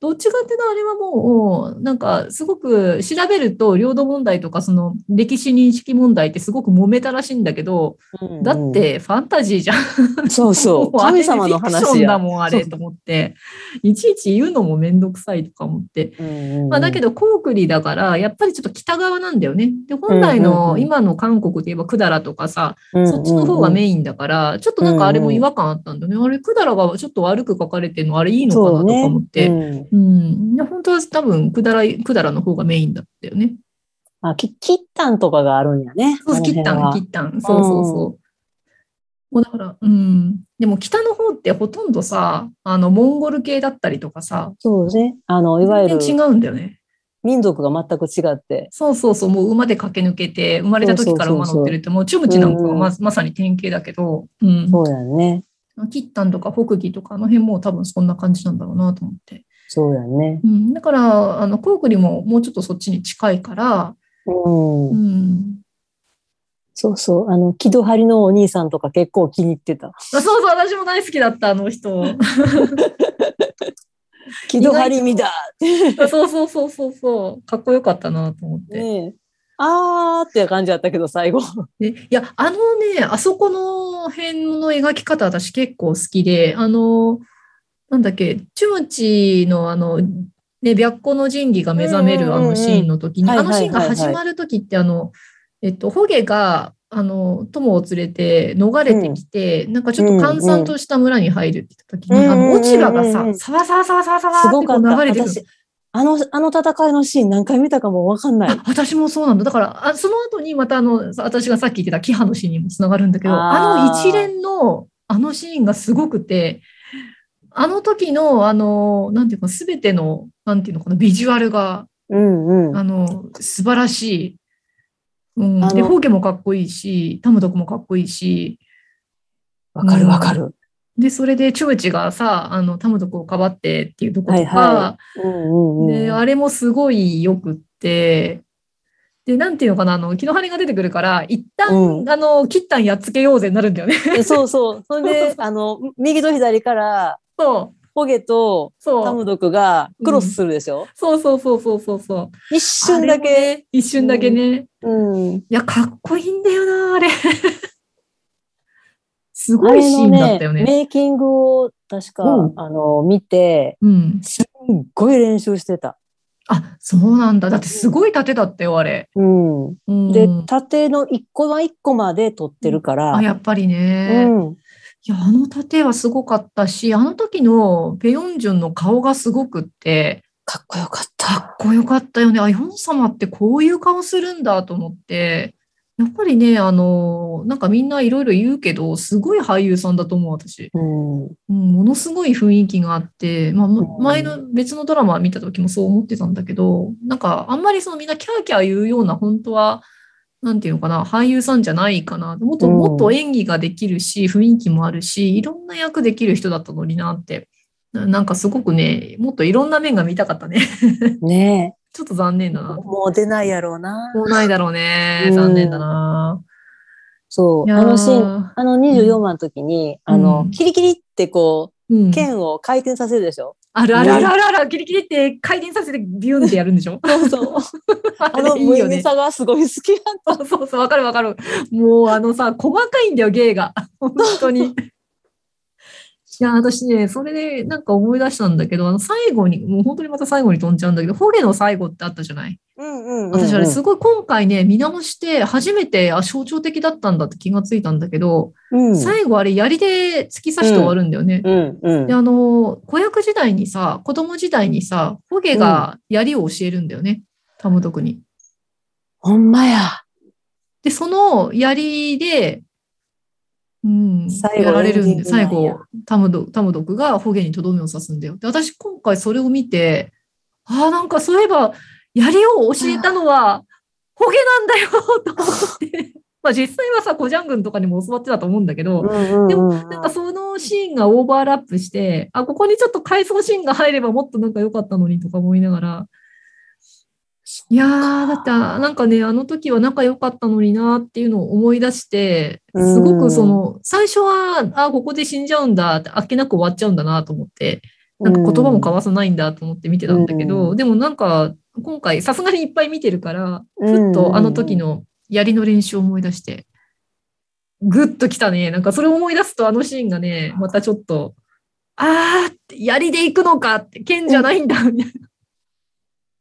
どっちかっていうとあれはもう、なんかすごく調べると領土問題とかその歴史認識問題ってすごく揉めたらしいんだけど、うんだってファンタジーじゃん。そうそう。神様の話だもん、あれと思って。いちいち言うのもめんどくさいとか思って。まあ、だけど、ど、コークリだから、やっぱりちょっと北側なんだよね。で、本来うんうんのうん今の韓国で言えばクダラとかさ、うんそっちの方がメインだから、ちょっとなんかあれも違和感あったんだよね。あれ、クダラがちょっと悪く書かれてるの、あれいいのかなとか思って。うん本当は多分、くだら、くだらの方がメインだったよね。あ、き、キッタンとかがあるんやね。そう。そうそうそう。もうだから、うん。でも北の方ってほとんどさ、あの、モンゴル系だったりとかさ、そうね。あの、いわゆる違うんだよね。民族が全く違って。そうそうそう、もう馬で駆け抜けて、生まれた時から馬乗ってるって、もうチュムチなんかはままさに典型だけど、うん。そうやね。キッタンとか北義とかあの辺も多分そんな感じなんだろうなと思って。そうやね。うん、だから、あの、コークリももうちょっとそっちに近いから、うん。うん。そうそう。あの、木戸張りのお兄さんとか結構気に入ってた。あそうそう、私も大好きだった、あの人。木戸張りみだそうそうそうそうそう。かっこよかったなと思って。ねえ。あーって感じだったけど、最後。でいや、あのね、あそこの辺の描き方私結構好きで、あの、なんだっけ、チュムチのあの、ね、白虎の神器が目覚めるあのシーンの時に、うんうんうんあのシーンが始まる時ってあの、えっと、ホゲが、あの、友を連れて逃れてきて、なんかちょっと閑散とした村に入るって言った時に、うんあの、落ち葉がさ、うんうんうんさわさわさわさわさわすってこ。う流れてくる。私、あの、あの戦いのシーン何回見たかもわかんないあ。私もそうなんだ。だから、あその後にまたあの、私がさっき言ってたキハのシーンにもつながるんだけど、あの一連のあのシーンがすごくて、あの時の、あの、なんていうか、すべての、なんていうのかな、ビジュアルが、うんうん。あの、素晴らしい。うん、で、ホーゲもかっこいいし、タムドクもかっこいいし、わかるわかる。で、それでチュウチがさ、あの、タムドクをかばってっていうところとか。で、あれもすごいよくって、で、なんていうのかな、あの、木の針が出てくるから、一旦、うんあの、切ったんやっつけようぜになるんだよね。えそうそう。それで そ、あの、右と左から、そう、ホゲとそう、タムドクがクロスするでしょ、そうそうそうそうそうそう。一瞬だけ。ね、一瞬だけね。うん。いや、かっこいいんだよな、あれ。すあごいシーンだったよね。メイキングを確か、うんあの、見て、うん。すっごい練習してた。あ、そうなんだ。だってすごい盾だったよ、あれ。うん。うん、で、縦の一個は一個まで撮ってるから、あ、やっぱりうね。ん。いや、あの盾はすごかったし、あの時のペヨンジュンの顔がすごくって、かっこよかっ。かったこよかったよね。あ、ヨン様ってこういう顔するんだと思って。やっぱりね、あの、なんかみんないろいろ言うけど、すごい俳優さんだと思う、私。うん。うん、ものすごい雰囲気があって、まあ、前の別のドラマ見た時もそう思ってたんだけど、なんかあんまりそのみんなキャーキャー言うような、本当は、なんていうのかな、俳優さんじゃないかな。もっとうんもっと演技ができるし、雰囲気もあるし、いろんな役できる人だったのになって。ななんかすごくね、もっといろんな面が見たかったね。ね ちょっと残念だえ。な。もう出ないやろうな。もうないだろうね。うん残念だな。そう。あのシーン、ン、あの24話の時に、あの、うんキリキリってこうんう、剣を回転させるでしょ、あるあるあるあるある、キリキリって回転させてビュンってやるんでしょ？そうそう。ああのれいいよね。無意味さがすごい好きやった。そ うそうそう、わかるわかる。もうあのさ、細かいんだよ、芸が。本当に。いや、私ね、それでなんか思い出したんだけど、あの最後に、もう本当にまた最後に飛んじゃうんだけど、ホゲの最後ってあったじゃない？うんうん私あれすごい今回ね、見直して初めて、あ、象徴的だったんだって気がついたんだけど、うん最後あれ槍で突き刺して終わるんだよね。うんうんで、あの、子役時代にさ、子供時代にさ、ホゲが槍を教えるんだよね。タムドクに。ほんまや。で、その槍で、うん、最後やられるんで、最後、タムドタムドクがホゲにとどめを刺すんだよ。で、私今回それを見て、ああ、なんかそういえば、槍を教えたのは、ホゲなんだよと思って。まあ実際はさ、コジャン軍とかにも教わってたと思うんだけど、ででもなんかそのシーンがオーバーラップして、あ、ここにちょっと回想シーンが入ればもっとなんか良かったのにとか思いながら、いやー、だってあなんかね、あの時は仲良かったのになっていうのを思い出して、すごくその、最初は、あ、ここで死んじゃうんだって、あっけなく終わっちゃうんだなと思って、なんか言葉も交わさないんだと思って見てたんだけど、うでもなんか、今回さすがにいっぱい見てるから、うんふっとあの時の槍の練習を思い出して、ぐっときたね。なんかそれを思い出すとあのシーンがね、またちょっと、あーって、槍で行くのかって、剣じゃないんだ、みたいな。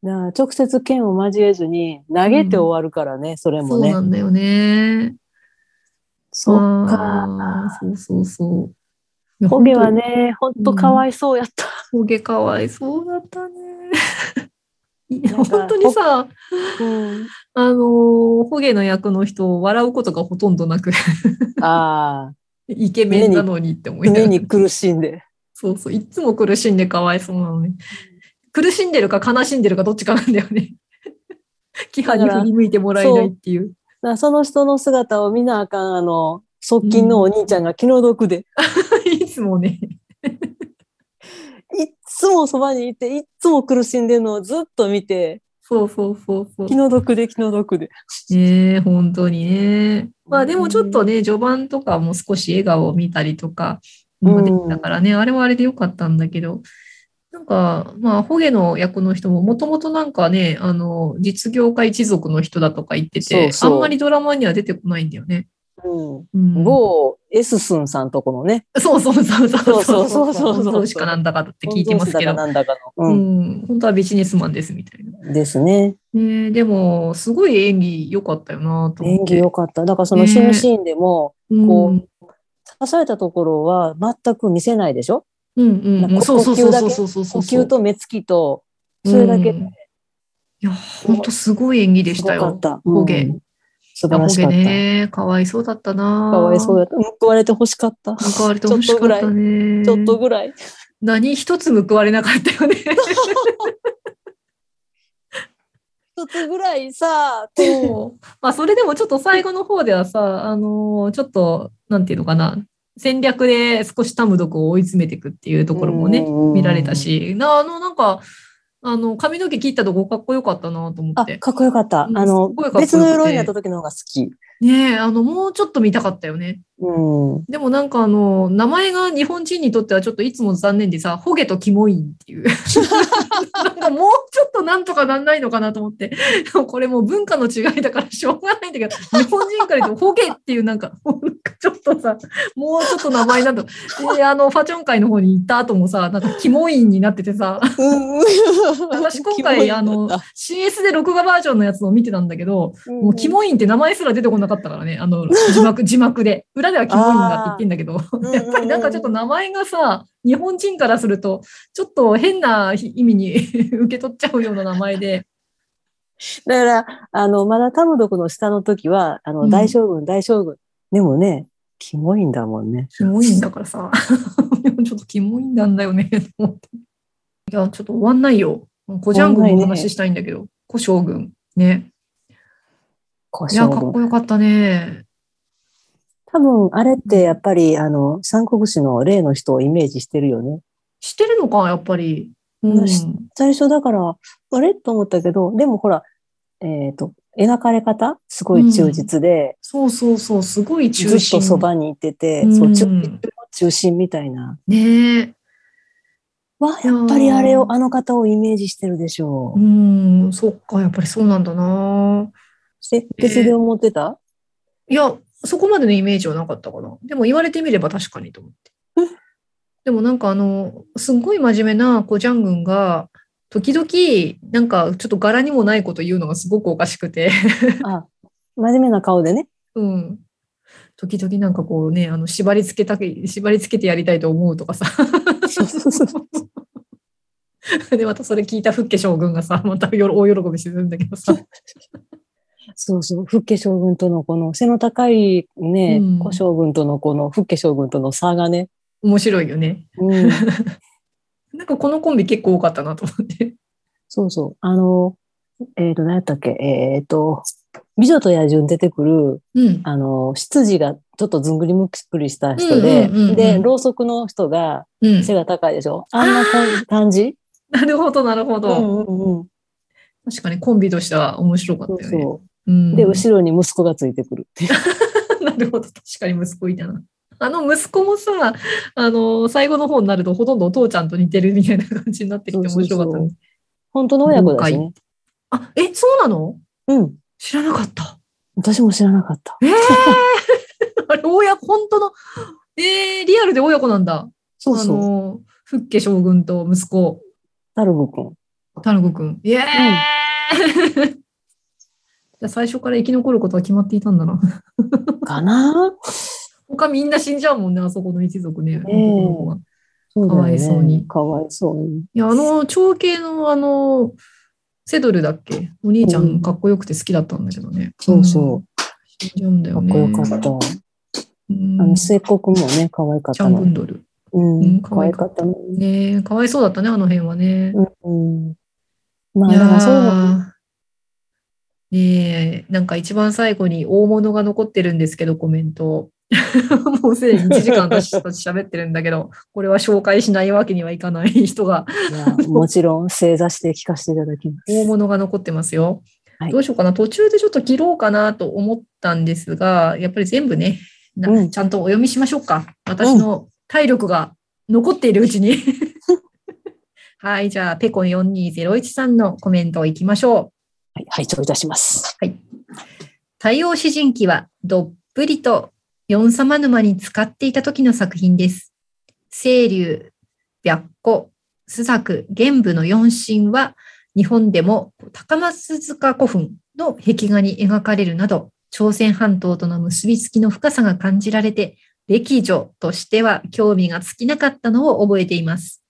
なあ直接剣を交えずに投げて終わるからね、それもねそうな。んだよね。そっあか。ーそうそうそう。いやホゲは、ね、ほんとかわいそうやった。本当ホゲかわいそうだったね。本当にさ、うん、あのーホゲの役の人、笑うことがほとんどなく、ああ、イケメンなのにって思いながら胸に苦しんで。そうそう、いつも苦しんでかわいそうなのに。苦しんでるか悲しんでるかどっちかなんだよね。キハに振り向いてもらえないっていう。だからその人の姿を見なあかん、あの、側近のお兄ちゃんが気の毒で。いつもね。いっつもそばにいて、いっつも苦しんでるのをずっと見て、そうそうそうそう気。の毒で気の毒で。ねえ、本当にね。まあでもちょっとね、序盤とかも少し笑顔を見たりとか、うんできたからね、あれはあれでよかったんだけど、なんか、まあ、ホゲの役の人ももともとなんかね、あの、実業家一族の人だとか言ってて、そうそうあんまりドラマには出てこないんだよね。うん。うん、某エススンさんとこのね、そうそうそうそうそうそうそうそうしかなんだかって聞いてますけどなんだかの。ううん。ん、本当はビジネスマンですみたいな。ですね。ねえでも、すごい演技良かったよなと思演って。技良かった。だからその死ぬシーンでも、うんこう刺されたところは全く見せないでしょ？うんうん。なんかそうそうそう呼吸だけそうそうそう呼吸と目つきと、それだけうんいや、本当すごい演技でしたよ。すごかった。ホゲうん素晴らしかった。ね、かわいそうだったな。かわいそうだった。報われて欲しかった。報われてほしかったね。ちょっとぐらい。何一つ報われなかったよね。一つぐらいさ、そうまあ、それでもちょっと最後の方ではさ、あのーちょっと、なんていうのかな、戦略で少しタム毒を追い詰めていくっていうところもね、見られた。し、なあの、なんか、あの、髪の毛切ったとこかっこよかったなと思あっ、て。かっこよかった。うんあの別の色になった時の方が好き。ねえ、あの、もうちょっと見たかったよね。うん。でもなんかあの、名前が日本人にとってはちょっといつも残念でさ、ホゲとキモインっていう。なんかもうちょっとなんとかなんないのかなと思って。これもう文化の違いだからしょうがないんだけど、日本人から言うとホゲっていうなんか、ちょっとさ、もうちょっと名前なんだ。で、あの、ファチョン会の方に行った後もさ、なんかキモインになっててさ、私今回あの、CS で録画バージョンのやつを見てたんだけど、もうキモインって名前すら出てこなかったからね、あの、字幕、字幕で。裏ではキモインだって言ってんだけど、んやっぱりなんかちょっと名前がさ、日本人からすると、ちょっと変な意味に 受け取っちゃうような名前で。だから、あの、まだタム毒の下の時は、あの、うん大将軍、大将軍。でもね、キモいんだもんね。キモインだからさ、ちょっとキモインなんだよね、と思って。いや、ちょっと終わんないよ。コジャン軍の話したいんだけど、コ将軍。ね。いや。かっこよかったね。多分、あれってやっぱり、あの、三国志の例の人をイメージしてるよね。知ってるのか、やっぱり。うん。知最初だから、あれ？と思ったけど、でもほら、えっ、と、描かれ方？すごい忠実で、そうそうそう、すごいずっ中心。とそばにいてて、うんそう、中心中心みたいな。ねえ。わ、やっぱりあれを、あの方をイメージしてるでしょうう。ん、そっか、やっぱりそうなんだな。え、別で思ってた、いや、そこまでのイメージはなかったかな。でも言われてみれば確かにと思って。でもなんかあの、すっごい真面目なコジャン軍が、時々、なんかちょっと柄にもないこと言うのがすごくおかしくて、あ、真面目な顔でね。うん。時々なんかこうね、あの、縛り付けたけ、縛り付けてやりたいと思うとかさ。で、またそれ聞いたフッケ将軍がさ、また大喜びするんだけどさ。そうそう。フッケ将軍とのこの背の高いね、うん小将軍とのこのフッケ将軍との差がね。面白いよね。うん。なんかこのコンビ結構多かったなと思って。そうそう。あの、えっ、と、何やったっけ？えっ、と、美女と野獣に出てくる、うん。あの、執事がちょっとずんぐりむっくりした人で、うんうんうんうんで、ろうそくの人がうん。背が高いでしょ？あんな感じなるほど、なるほど。うんうんうん。確かにコンビとしては面白かっそうたよね。そうう。ん、で、後ろに息子がついてくるっていう。なるほど、確かに息子いたな。あの息子もさ、あの、最後の方になるとほとんどお父ちゃんと似てるみたいな感じになってきて面白かったね。本当の親子だしね。あ、え、そうなの？うん。知らなかった。私も知らなかった。ええ あれ、親子、本当の、えー、リアルで親子なんだ。あそうそう。の、フッケ将軍と息子、タルブ君。タルゴ君。イエーイ、じゃあ最初から生き残ることは決まっていたんだな。かな？他みんな死んじゃうもんね、あそこの一族ね。ええ男の子がそうだよねかわいそうにかわいそうに。いや、あの、長兄のあの、セドルだっけ？お兄ちゃうんんかっこよくて好きだったんだけどね。そうそう。ん。死んじゃうんだかよね。っこよかった。うん。あの、末っ子くんもね、可愛かっチャンブたの。ンドル。ううんん、可可愛かったの。ねえ、かわいそうだったね、あの辺はね。うん。うんまあ、そういうの、ーねえ、なんか一番最後に大物が残ってるんですけど、コメント。もうすでに1時間私たち喋ってるんだけど、これは紹介しないわけにはいかない人が、もちろん正座して聞かせていただきます。大物が残ってますよ。はいどうしようかな。途中でちょっと切ろうかなと思ったんですが、やっぱり全部ね、なうんちゃんとお読みしましょうか。私の体力が残っているうちに。はい、じゃあ、ペコ4201さんのコメントをいきましょう。はい、拝聴いたします。はい太陽詩人記はどっぷりと四様沼に使っていた時の作品です。清流、白虎、朱雀、玄武の四神は日本でも高松塚古墳の壁画に描かれるなど朝鮮半島との結びつきの深さが感じられて歴女としては興味が尽きなかったのを覚えています。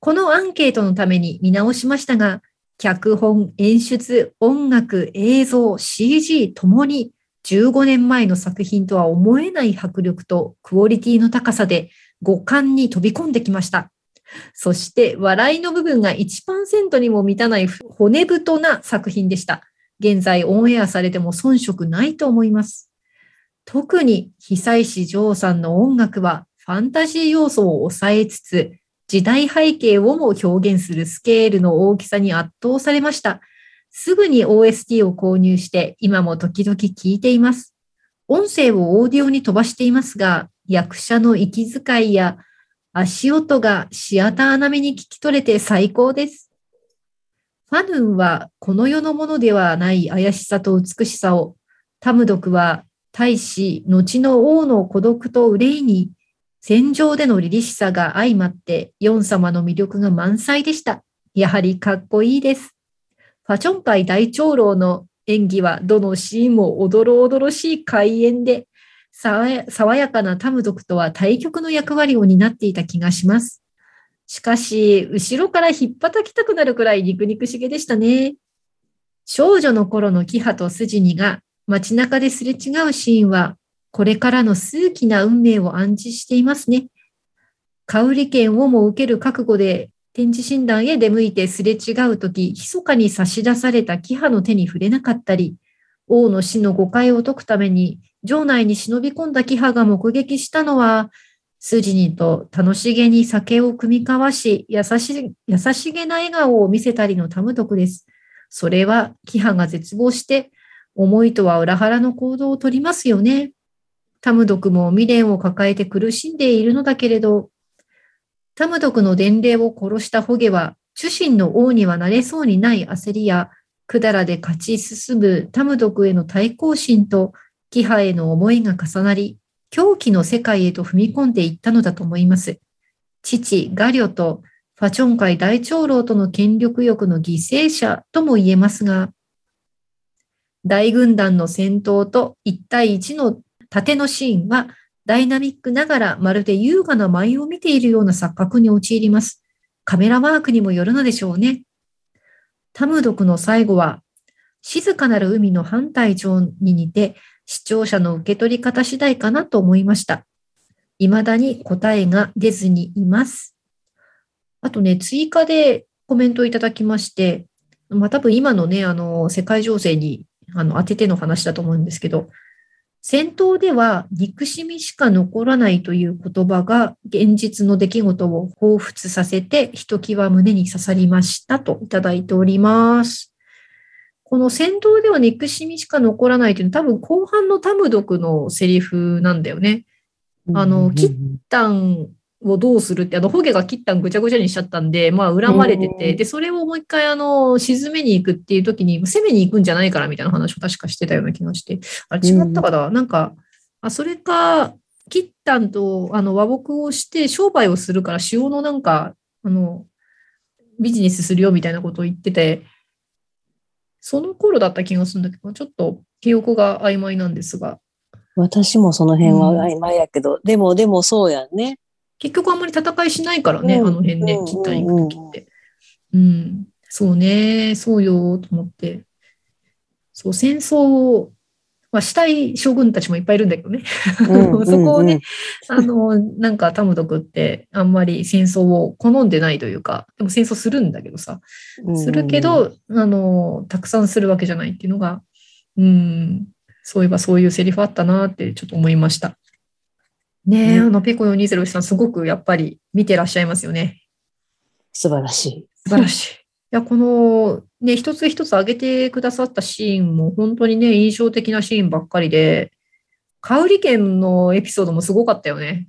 このアンケートのために見直しましたが脚本、演出、音楽、映像、CG ともに15年前の作品とは思えない迫力とクオリティの高さで五感に飛び込んできました。そして笑いの部分が1%にも満たない骨太な作品でした。現在オンエアされても遜色ないと思います。特に久石譲さんの音楽はファンタジー要素を抑えつつ時代背景をも表現するスケールの大きさに圧倒されました。すぐに OST を購入して今も時々聞いています。音声をオーディオに飛ばしていますが、役者の息遣いや足音がシアター並みに聞き取れて最高です。ファヌンはこの世のものではない怪しさと美しさを、タムドクは大使、後の王の孤独と憂いに戦場での凛々しさが相まって、ヨン様の魅力が満載でした。やはりかっこいいです。ファチョンパイ大長老の演技はどのシーンもおどろおどろしい開演で、爽やかなタム族とは対極の役割を担っていた気がします。しかし、後ろから引っ叩きたくなるくらい肉肉しげでしたね。少女の頃のキハとスジニが街中ですれ違うシーンは、これからの数奇な運命を暗示していますね。カウリ剣をも受ける覚悟で展示診断へ出向いてすれ違うとき、密かに差し出されたキハの手に触れなかったり、王の死の誤解を解くために、城内に忍び込んだキハが目撃したのは、スジニと楽しげに酒を酌み交わし、優し優しげな笑顔を見せたりのタムトクです。それは、キハが絶望して、思いとは裏腹の行動をとりますよね。タムドクも未練を抱えて苦しんでいるのだけれど、タムドクの伝令を殺したホゲは、主神の王にはなれそうにない焦りや、百済で勝ち進むタムドクへの対抗心と、キハへの思いが重なり、狂気の世界へと踏み込んでいったのだと思います。父、ガリョとファチョン界大長老との権力欲の犠牲者とも言えますが、大軍団の戦闘と1対1の盾のシーンはダイナミックながらまるで優雅な舞を見ているような錯覚に陥ります。カメラワークにもよるのでしょうね。タムドクの最後は、静かなる海の反対調に似て、視聴者の受け取り方次第かなと思いました。未だに答えが出ずにいます。あとね、追加でコメントをいただきまして、まあ多分今のね、あの、世界情勢にあの当てての話だと思うんですけど、戦闘では憎しみしか残らないという言葉が現実の出来事を彷彿させてひときわ胸に刺さりましたといただいております。この戦闘では憎しみしか残らないというのは多分後半のタムドクのセリフなんだよね。あのキッタンをどうするって、あの、ホゲがキッタンぐちゃぐちゃにしちゃったんで、まあ、恨まれてて、うんで、それをもう一回、あの、沈めに行くっていう時に、攻めに行くんじゃないからみたいな話を確かしてたような気がして、あれ違ったかな、なんか、あ、それか、キッタンと、あの、和睦をして商売をするから、塩のなんか、あの、ビジネスするよみたいなことを言ってて、その頃だった気がするんだけど、ちょっと記憶が曖昧なんですが、私もその辺は曖昧やけど、でも、でもそうやんね。結局あんまり戦いしないからね、うんあの辺ねうん、キッタン行くときって。うん、そうね、そうよ、と思って。そう、戦争を、まあ、したい将軍たちもいっぱいいるんだけどね。うん そこをねうんあの、なんかタムドクってあんまり戦争を好んでないというか、でも戦争するんだけどさ、うんするけど、あの、たくさんするわけじゃないっていうのが、うん、そういえばそういうセリフあったなってちょっと思いました。ねえ、うんあの、ペコ420さん、すごくやっぱり見てらっしゃいますよね。素晴らしい。素晴らしい。いや、この、ね、一つ一つ挙げてくださったシーンも、本当にね、印象的なシーンばっかりで、カウリ県のエピソードもすごかったよね。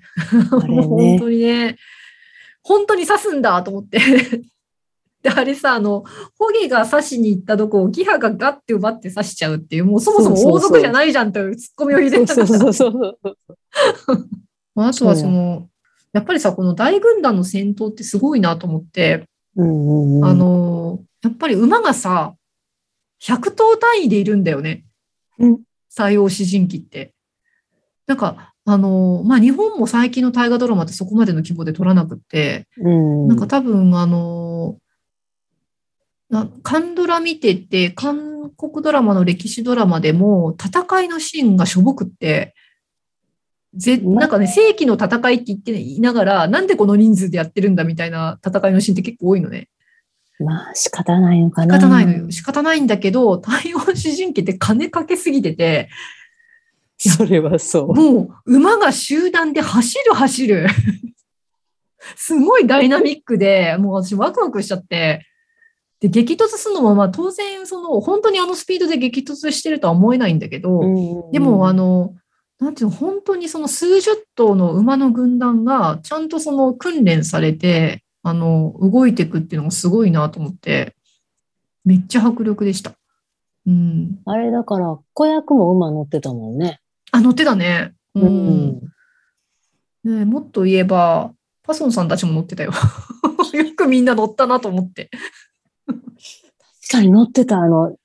ねもう 本当にね、本当に刺すんだと思って。で、あれさ、あの、ホゲが刺しに行ったとこをキハがガッて奪って刺しちゃうっていう、もうそもそも王族じゃないじゃんというツッコミを入れたからそうそうそうそう。まああとはその、やっぱりさ、この大軍団の戦闘ってすごいなと思って、うんうんうん、あの、やっぱり馬がさ、100頭単位でいるんだよね。うん西洋詩人記って。なんか、あの、まあ、日本も最近の大河ドラマってそこまでの規模で撮らなくって、うん、なんか多分、あの、なカンドラ見てて、韓国ドラマの歴史ドラマでも、戦いのシーンがしょぼくって、ぜなんかね、正規の戦いって言っていながら、なんでこの人数でやってるんだみたいな戦いのシーンって結構多いのね。まあ仕方ないのか仕な。方ないのよ。仕方ないんだけど、太陽詩人記って金かけすぎてて、それはそう。もう馬が集団で走る走る。すごいダイナミックで、もう私ワクワクしちゃって、で、激突するのも、まあ当然、その、本当にあのスピードで激突してるとは思えないんだけど、うんでも、あ、の、なんていうの、本当にその数十頭の馬の軍団が、ちゃんとその訓練されて、あの、動いていくっていうのがすごいなと思って、めっちゃ迫力でした。うん。あれだから、子役も馬乗ってたもんね。あ、乗ってたね。う。うんん。ねえもっと言えば、パソンさんたちも乗ってたよ。よくみんな乗ったなと思って。確かに乗ってた、あの、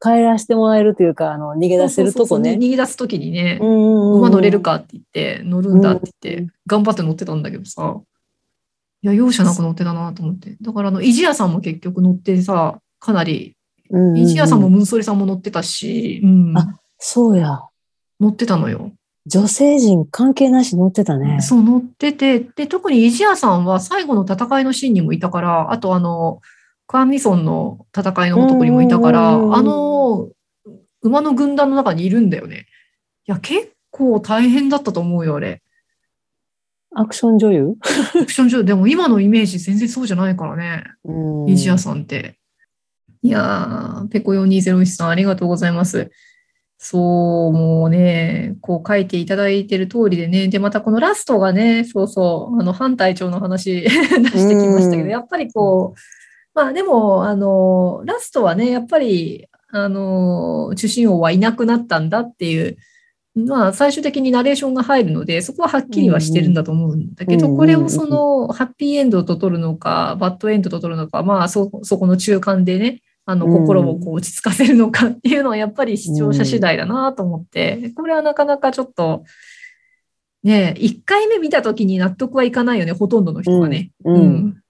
帰らせてもらえるというか、あの、逃げ出せるとこそうそうそうね。逃げ出すときにね、馬馬乗れるかって言って、乗るんだって言って、頑張って乗ってたんだけどさ。いや、容赦なく乗ってたなと思って。だから、あの、イジヤさんも結局乗ってさ、かなり、イジヤさんもムンソリさんも乗ってたし、うん、あそうや。乗ってたのよ。女性陣関係なし乗ってたね。そう、乗ってて、で、特にイジヤさんは最後の戦いのシーンにもいたから、あとあの、クアンミソンの戦いのとこにもいたから、あの、馬の軍団の中にいるんだよね。いや、結構大変だったと思うよ、あれ。アクション女優？オプション上、でも今のイメージ全然そうじゃないからね、うんイジヤさんって。いやー、ペコ4201さんありがとうございます。そう、もうね、こう書いていただいてる通りでね、で、またこのラストがね、そうそう、あの、反隊長の話 出してきましたけど、うんやっぱりこう、まあでも、あの、ラストはね、やっぱり、あの、主人王はいなくなったんだっていう、まあ最終的にナレーションが入るので、そこははっきりはしてるんだと思うんだけど、これをその、ハッピーエンドと取るのか、バッドエンドと取るのか、まあそ、そこの中間でね、あの、うん心をこう落ち着かせるのかっていうのはやっぱり視聴者次第だなと思って、これはなかなかちょっと、ねえ、1回目見た時に納得はいかないよね、ほとんどの人がね。うん。うん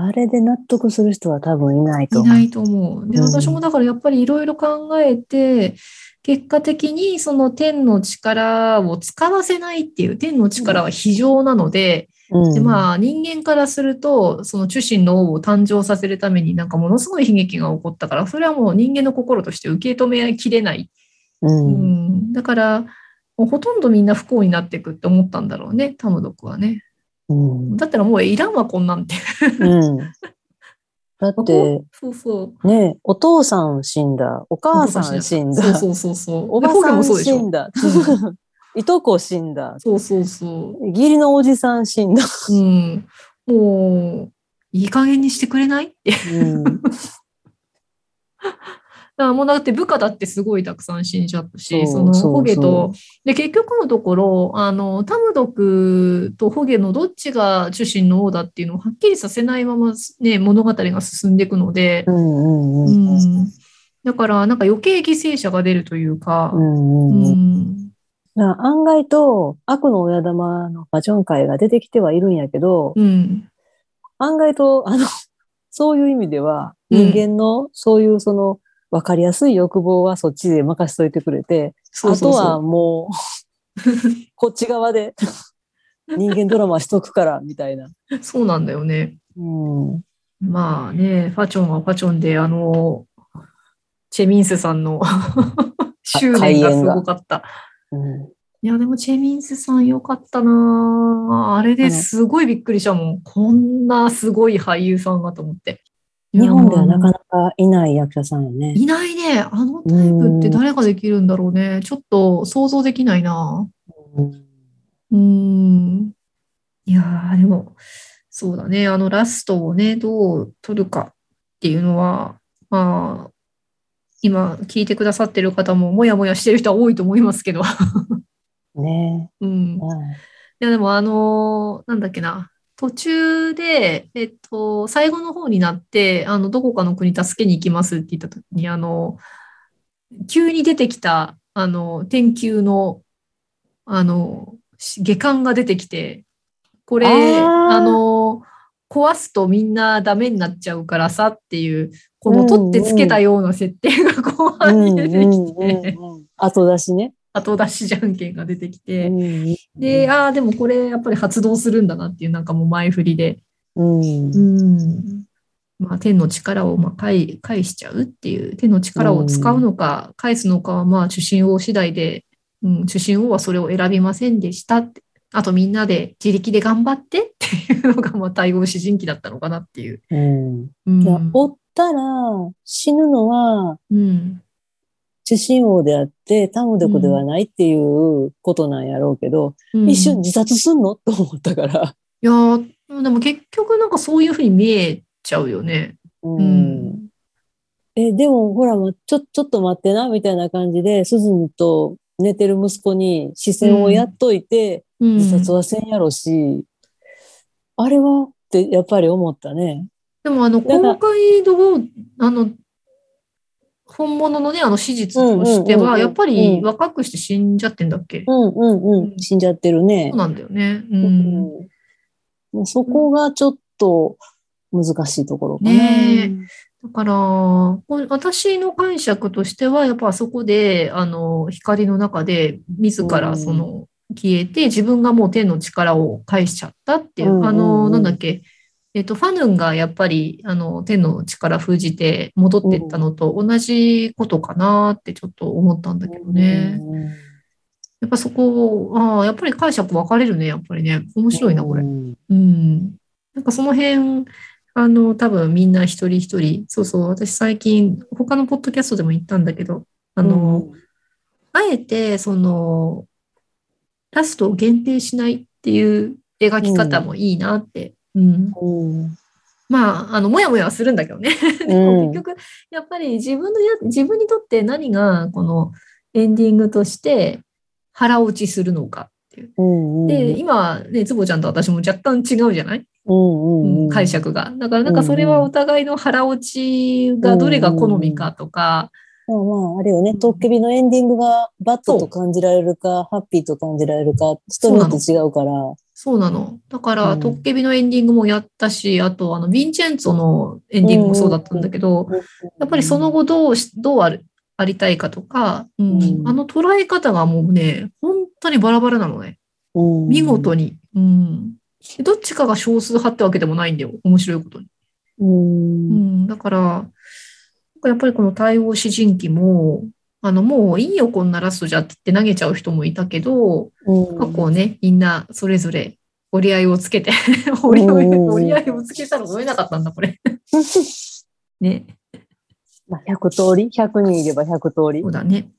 あれで納得する人は多分いないと思う。いないと思う。で、うん私もだからやっぱりいろいろ考えて、結果的にその天の力を使わせないっていう、天の力は非常なので、うんでまあ人間からすると、その中心の王を誕生させるためになんかものすごい悲劇が起こったから、それはもう人間の心として受け止めきれない。ううんん、だから、もうほとんどみんな不幸になっていくって思ったんだろうね、タムドクはね。うんだったらもういらんわ、こんなんて。うん だって、そうそう。ね、お父さん死んだ、お母さん死んだ、そうそうそう。おばさん死んだ、いとこ死んだ、そうそうそう。義理のおじさん死んだ。うん。もう、いい加減にしてくれない？って。うんらもうだって部下だってすごいたくさん死んじゃったし、そのホゲと。そ、で、結局のところ、あの、タムドクとホゲのどっちが中心の王だっていうのをはっきりさせないままね、物語が進んでいくので、うんうん。だから、なんか余計犠牲者が出るというかう、んううん。案外と悪の親玉のパチョン会が出てきてはいるんやけど、うん。案外と、あの、そういう意味では、うん。人間のそういうその、わかりやすい欲望はそっちで任しといてくれて、あとはもう、こっち側で人間ドラマしとくから、みたいな。そうなんだよね。うん。まあね、ファチョンはファチョンで、あの、チェミンスさんの 執念がすごかった。うんいや、でもチェミンスさんよかったなあれですごいびっくりしたもん。こんなすごい俳優さんがと思って。日本ではなかなかいない役者さんよね。いないね。あのタイプって誰ができるんだろうね。ちょっと想像できないな。うん。いやー、でも、そうだね。あのラストをね、どう取るかっていうのは、まあ、今聞いてくださってる方ももやもやしてる人は多いと思いますけど。ね うん。はいいや、でも、あのーなんだっけな。途中で、えっと、最後の方になって、あの、どこかの国助けに行きますって言った時に、あの、急に出てきた、あの、天球の、あの、し下巻が出てきて、これ、あの、壊すとみんなダメになっちゃうからさっていう、この取ってつけたような設定が後半に出てきて、後出しね。後出しじゃんけんが出てきて、うんで、ああ、でもこれやっぱり発動するんだなっていうなんかもう前振りで、うん。うん。まあ、天の力をまあ返返しちゃうっていう、天の力を使うのか、返すのかはまあ、主神王次第で、うん、主神王はそれを選びませんでしたって。あとみんなで自力で頑張ってっていうのがまあ対応詩人記だったのかなっていう。うん。うん。いや、おったら死ぬのはうん、主神王であって、タムデクではないっていうことなんやろうけど、うん一瞬自殺すんの？と思ったから。いやーでも結局なんかそういうふうに見えちゃうよね。ううん。え、でもほら、ちょ、ちょっと待ってな、みたいな感じで、スズンと寝てる息子に視線をやっといて、うん自殺はせんやろし、あれは？ってやっぱり思ったね。でもあの、公開度を、あの、本物のね、あの史実としては、やっぱり若くして死んじゃってんだっけ、うんうんううんん。死んじゃってるねそう。なんだよね。う。うんうそこがちょっと難しいところかな。ねだから、私の解釈としては、やっぱあそこで、あの、光の中で、自らその、消えて、自分がもう天の力を返しちゃったっていう、あの、なんだっけ、えっと、ファヌンがやっぱり、あの、天の力封じて戻っていったのと同じことかなってちょっと思ったんだけどね。やっぱそこ、ああ、やっぱり解釈分かれるね、やっぱりね。面白いな、これう。ん。なんかその辺、あの、多分みんな一人一人、そうそう、私最近、他のポッドキャストでも言ったんだけど、あの、あえて、その、ラストを限定しないっていう描き方もいいなって。うん。うんまあ、あの、もやもやはするんだけどね。でも結局、やっぱり自分のや、自分にとって何が、このエンディングとして腹落ちするのかっていう。うんうんで、今ね、つぼちゃんと私も若干違うじゃない？うんうんうん解釈が。だからなんかそれはお互いの腹落ちがどれが好みかとか、まあまあ、あれよね、トッケビのエンディングがバットと感じられるか、ハッピーと感じられるか、人によって違うから。そうなの。だから、うんトッケビのエンディングもやったし、あと、あの、ヴィンチェンツォのエンディングもそうだったんだけど、やっぱりその後どうし、どうある、ありたいかとか、うんうんあの捉え方がもうね、本当にバラバラなのね。うん見事に。うん。でどっちかが少数派ってわけでもないんだよ。面白いことに。う。うんん、だから、やっぱりこの対応詩人記も、あの、もういいよ、こんなラストじゃって言って投げちゃう人もいたけど、うん過去をね、みんなそれぞれ折り合いをつけて、折り合いうん折り合いをつけたら取れなかったんだ、これ。ね、まあ、100通り ?100 人いれば100通りそう。だね。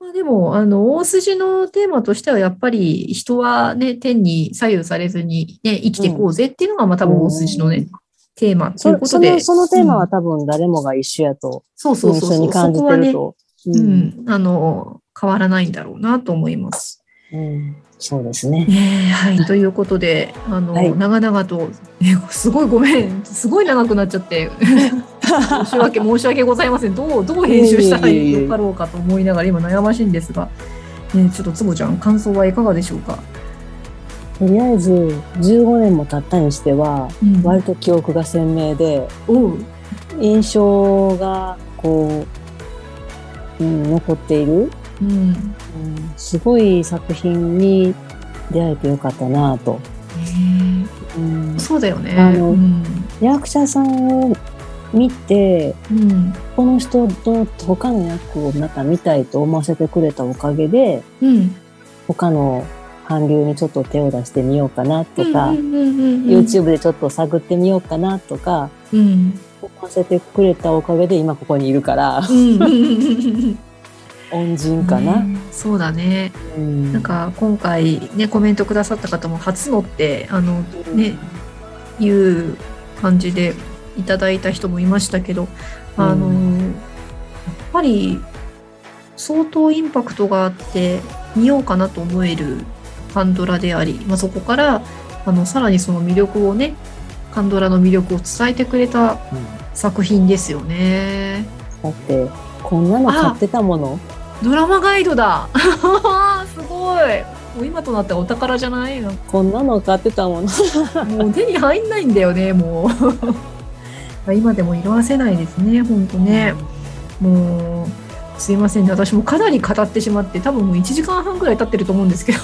まあ、でも、あの、大筋のテーマとしては、やっぱり人はね、天に左右されずにね、生きていこうぜっていうのが、まあ多分大筋のね、テーマといそうことでその、。そのテーマはうん多分誰もが一緒やと、そうそうそうそう、一緒に感じてると。ううん、あの、変わらないんだろうなと思います。うん。そうですね。ねえはい、ということで、あの、はい。長々と、えすごいごめん、すごい長くなっちゃって、申し訳、申し訳ございません。どう、どう編集したらいかろうかと思いながら、今悩ましいんですが、ね、ちょっとつぼちゃん、感想はいかがでしょうか？とりあえず、15年も経ったにしては、うん。割と記憶が鮮明で、おう。印象が、こう、うん、残っている。うん、うん。すごい作品に出会えてよかったなと。ねうん。えそうだよね。あのうん、役者さんを見て、うん、この人の他の役をまた見たいと思わせてくれたおかげで、うん、他の韓流にちょっと手を出してみようかなとか、YouTube でちょっと探ってみようかなとか、うん思わせてくれたおかげで今ここにいるから、うん。うんうんうん恩人かな。ねそうだね。うん。なんか今回ねコメントくださった方も初のってあのねいう感じでいただいた人もいましたけど、あのうやっぱり相当インパクトがあって見ようかなと思えるカンドラであり、まあ、そこからあのさらにその魅力をねカンドラの魅力を伝えてくれたうん。作品ですよね。だって、こんなの買ってたもの。ドラマガイドだ。すごい。もう今となってはお宝じゃない？のこんなの買ってたもの。もう手に入んないんだよねもう。今でも色あせないですねほんとね。もうすいませんね。私もかなり語ってしまって多分もう1時間半ぐらい経ってると思うんですけど。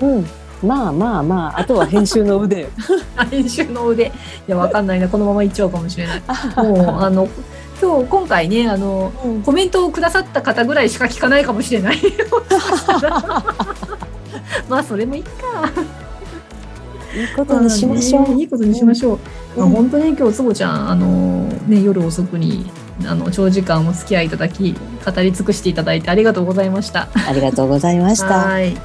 うん。まあまあまあ、あとは編集の腕よ。編集の腕いやわかんないなこのままいっちゃうかもしれない もうあの今日今回ねあのうんコメントをくださった方ぐらいしか聞かないかもしれない まあそれもいいかいいことにしましょう。ねいいことにしましょう。まあ、うん本当に今日つぼちゃんあのね夜遅くにあの長時間お付き合いいただき語り尽くしていただいてありがとうございました。ありがとうございました。はい。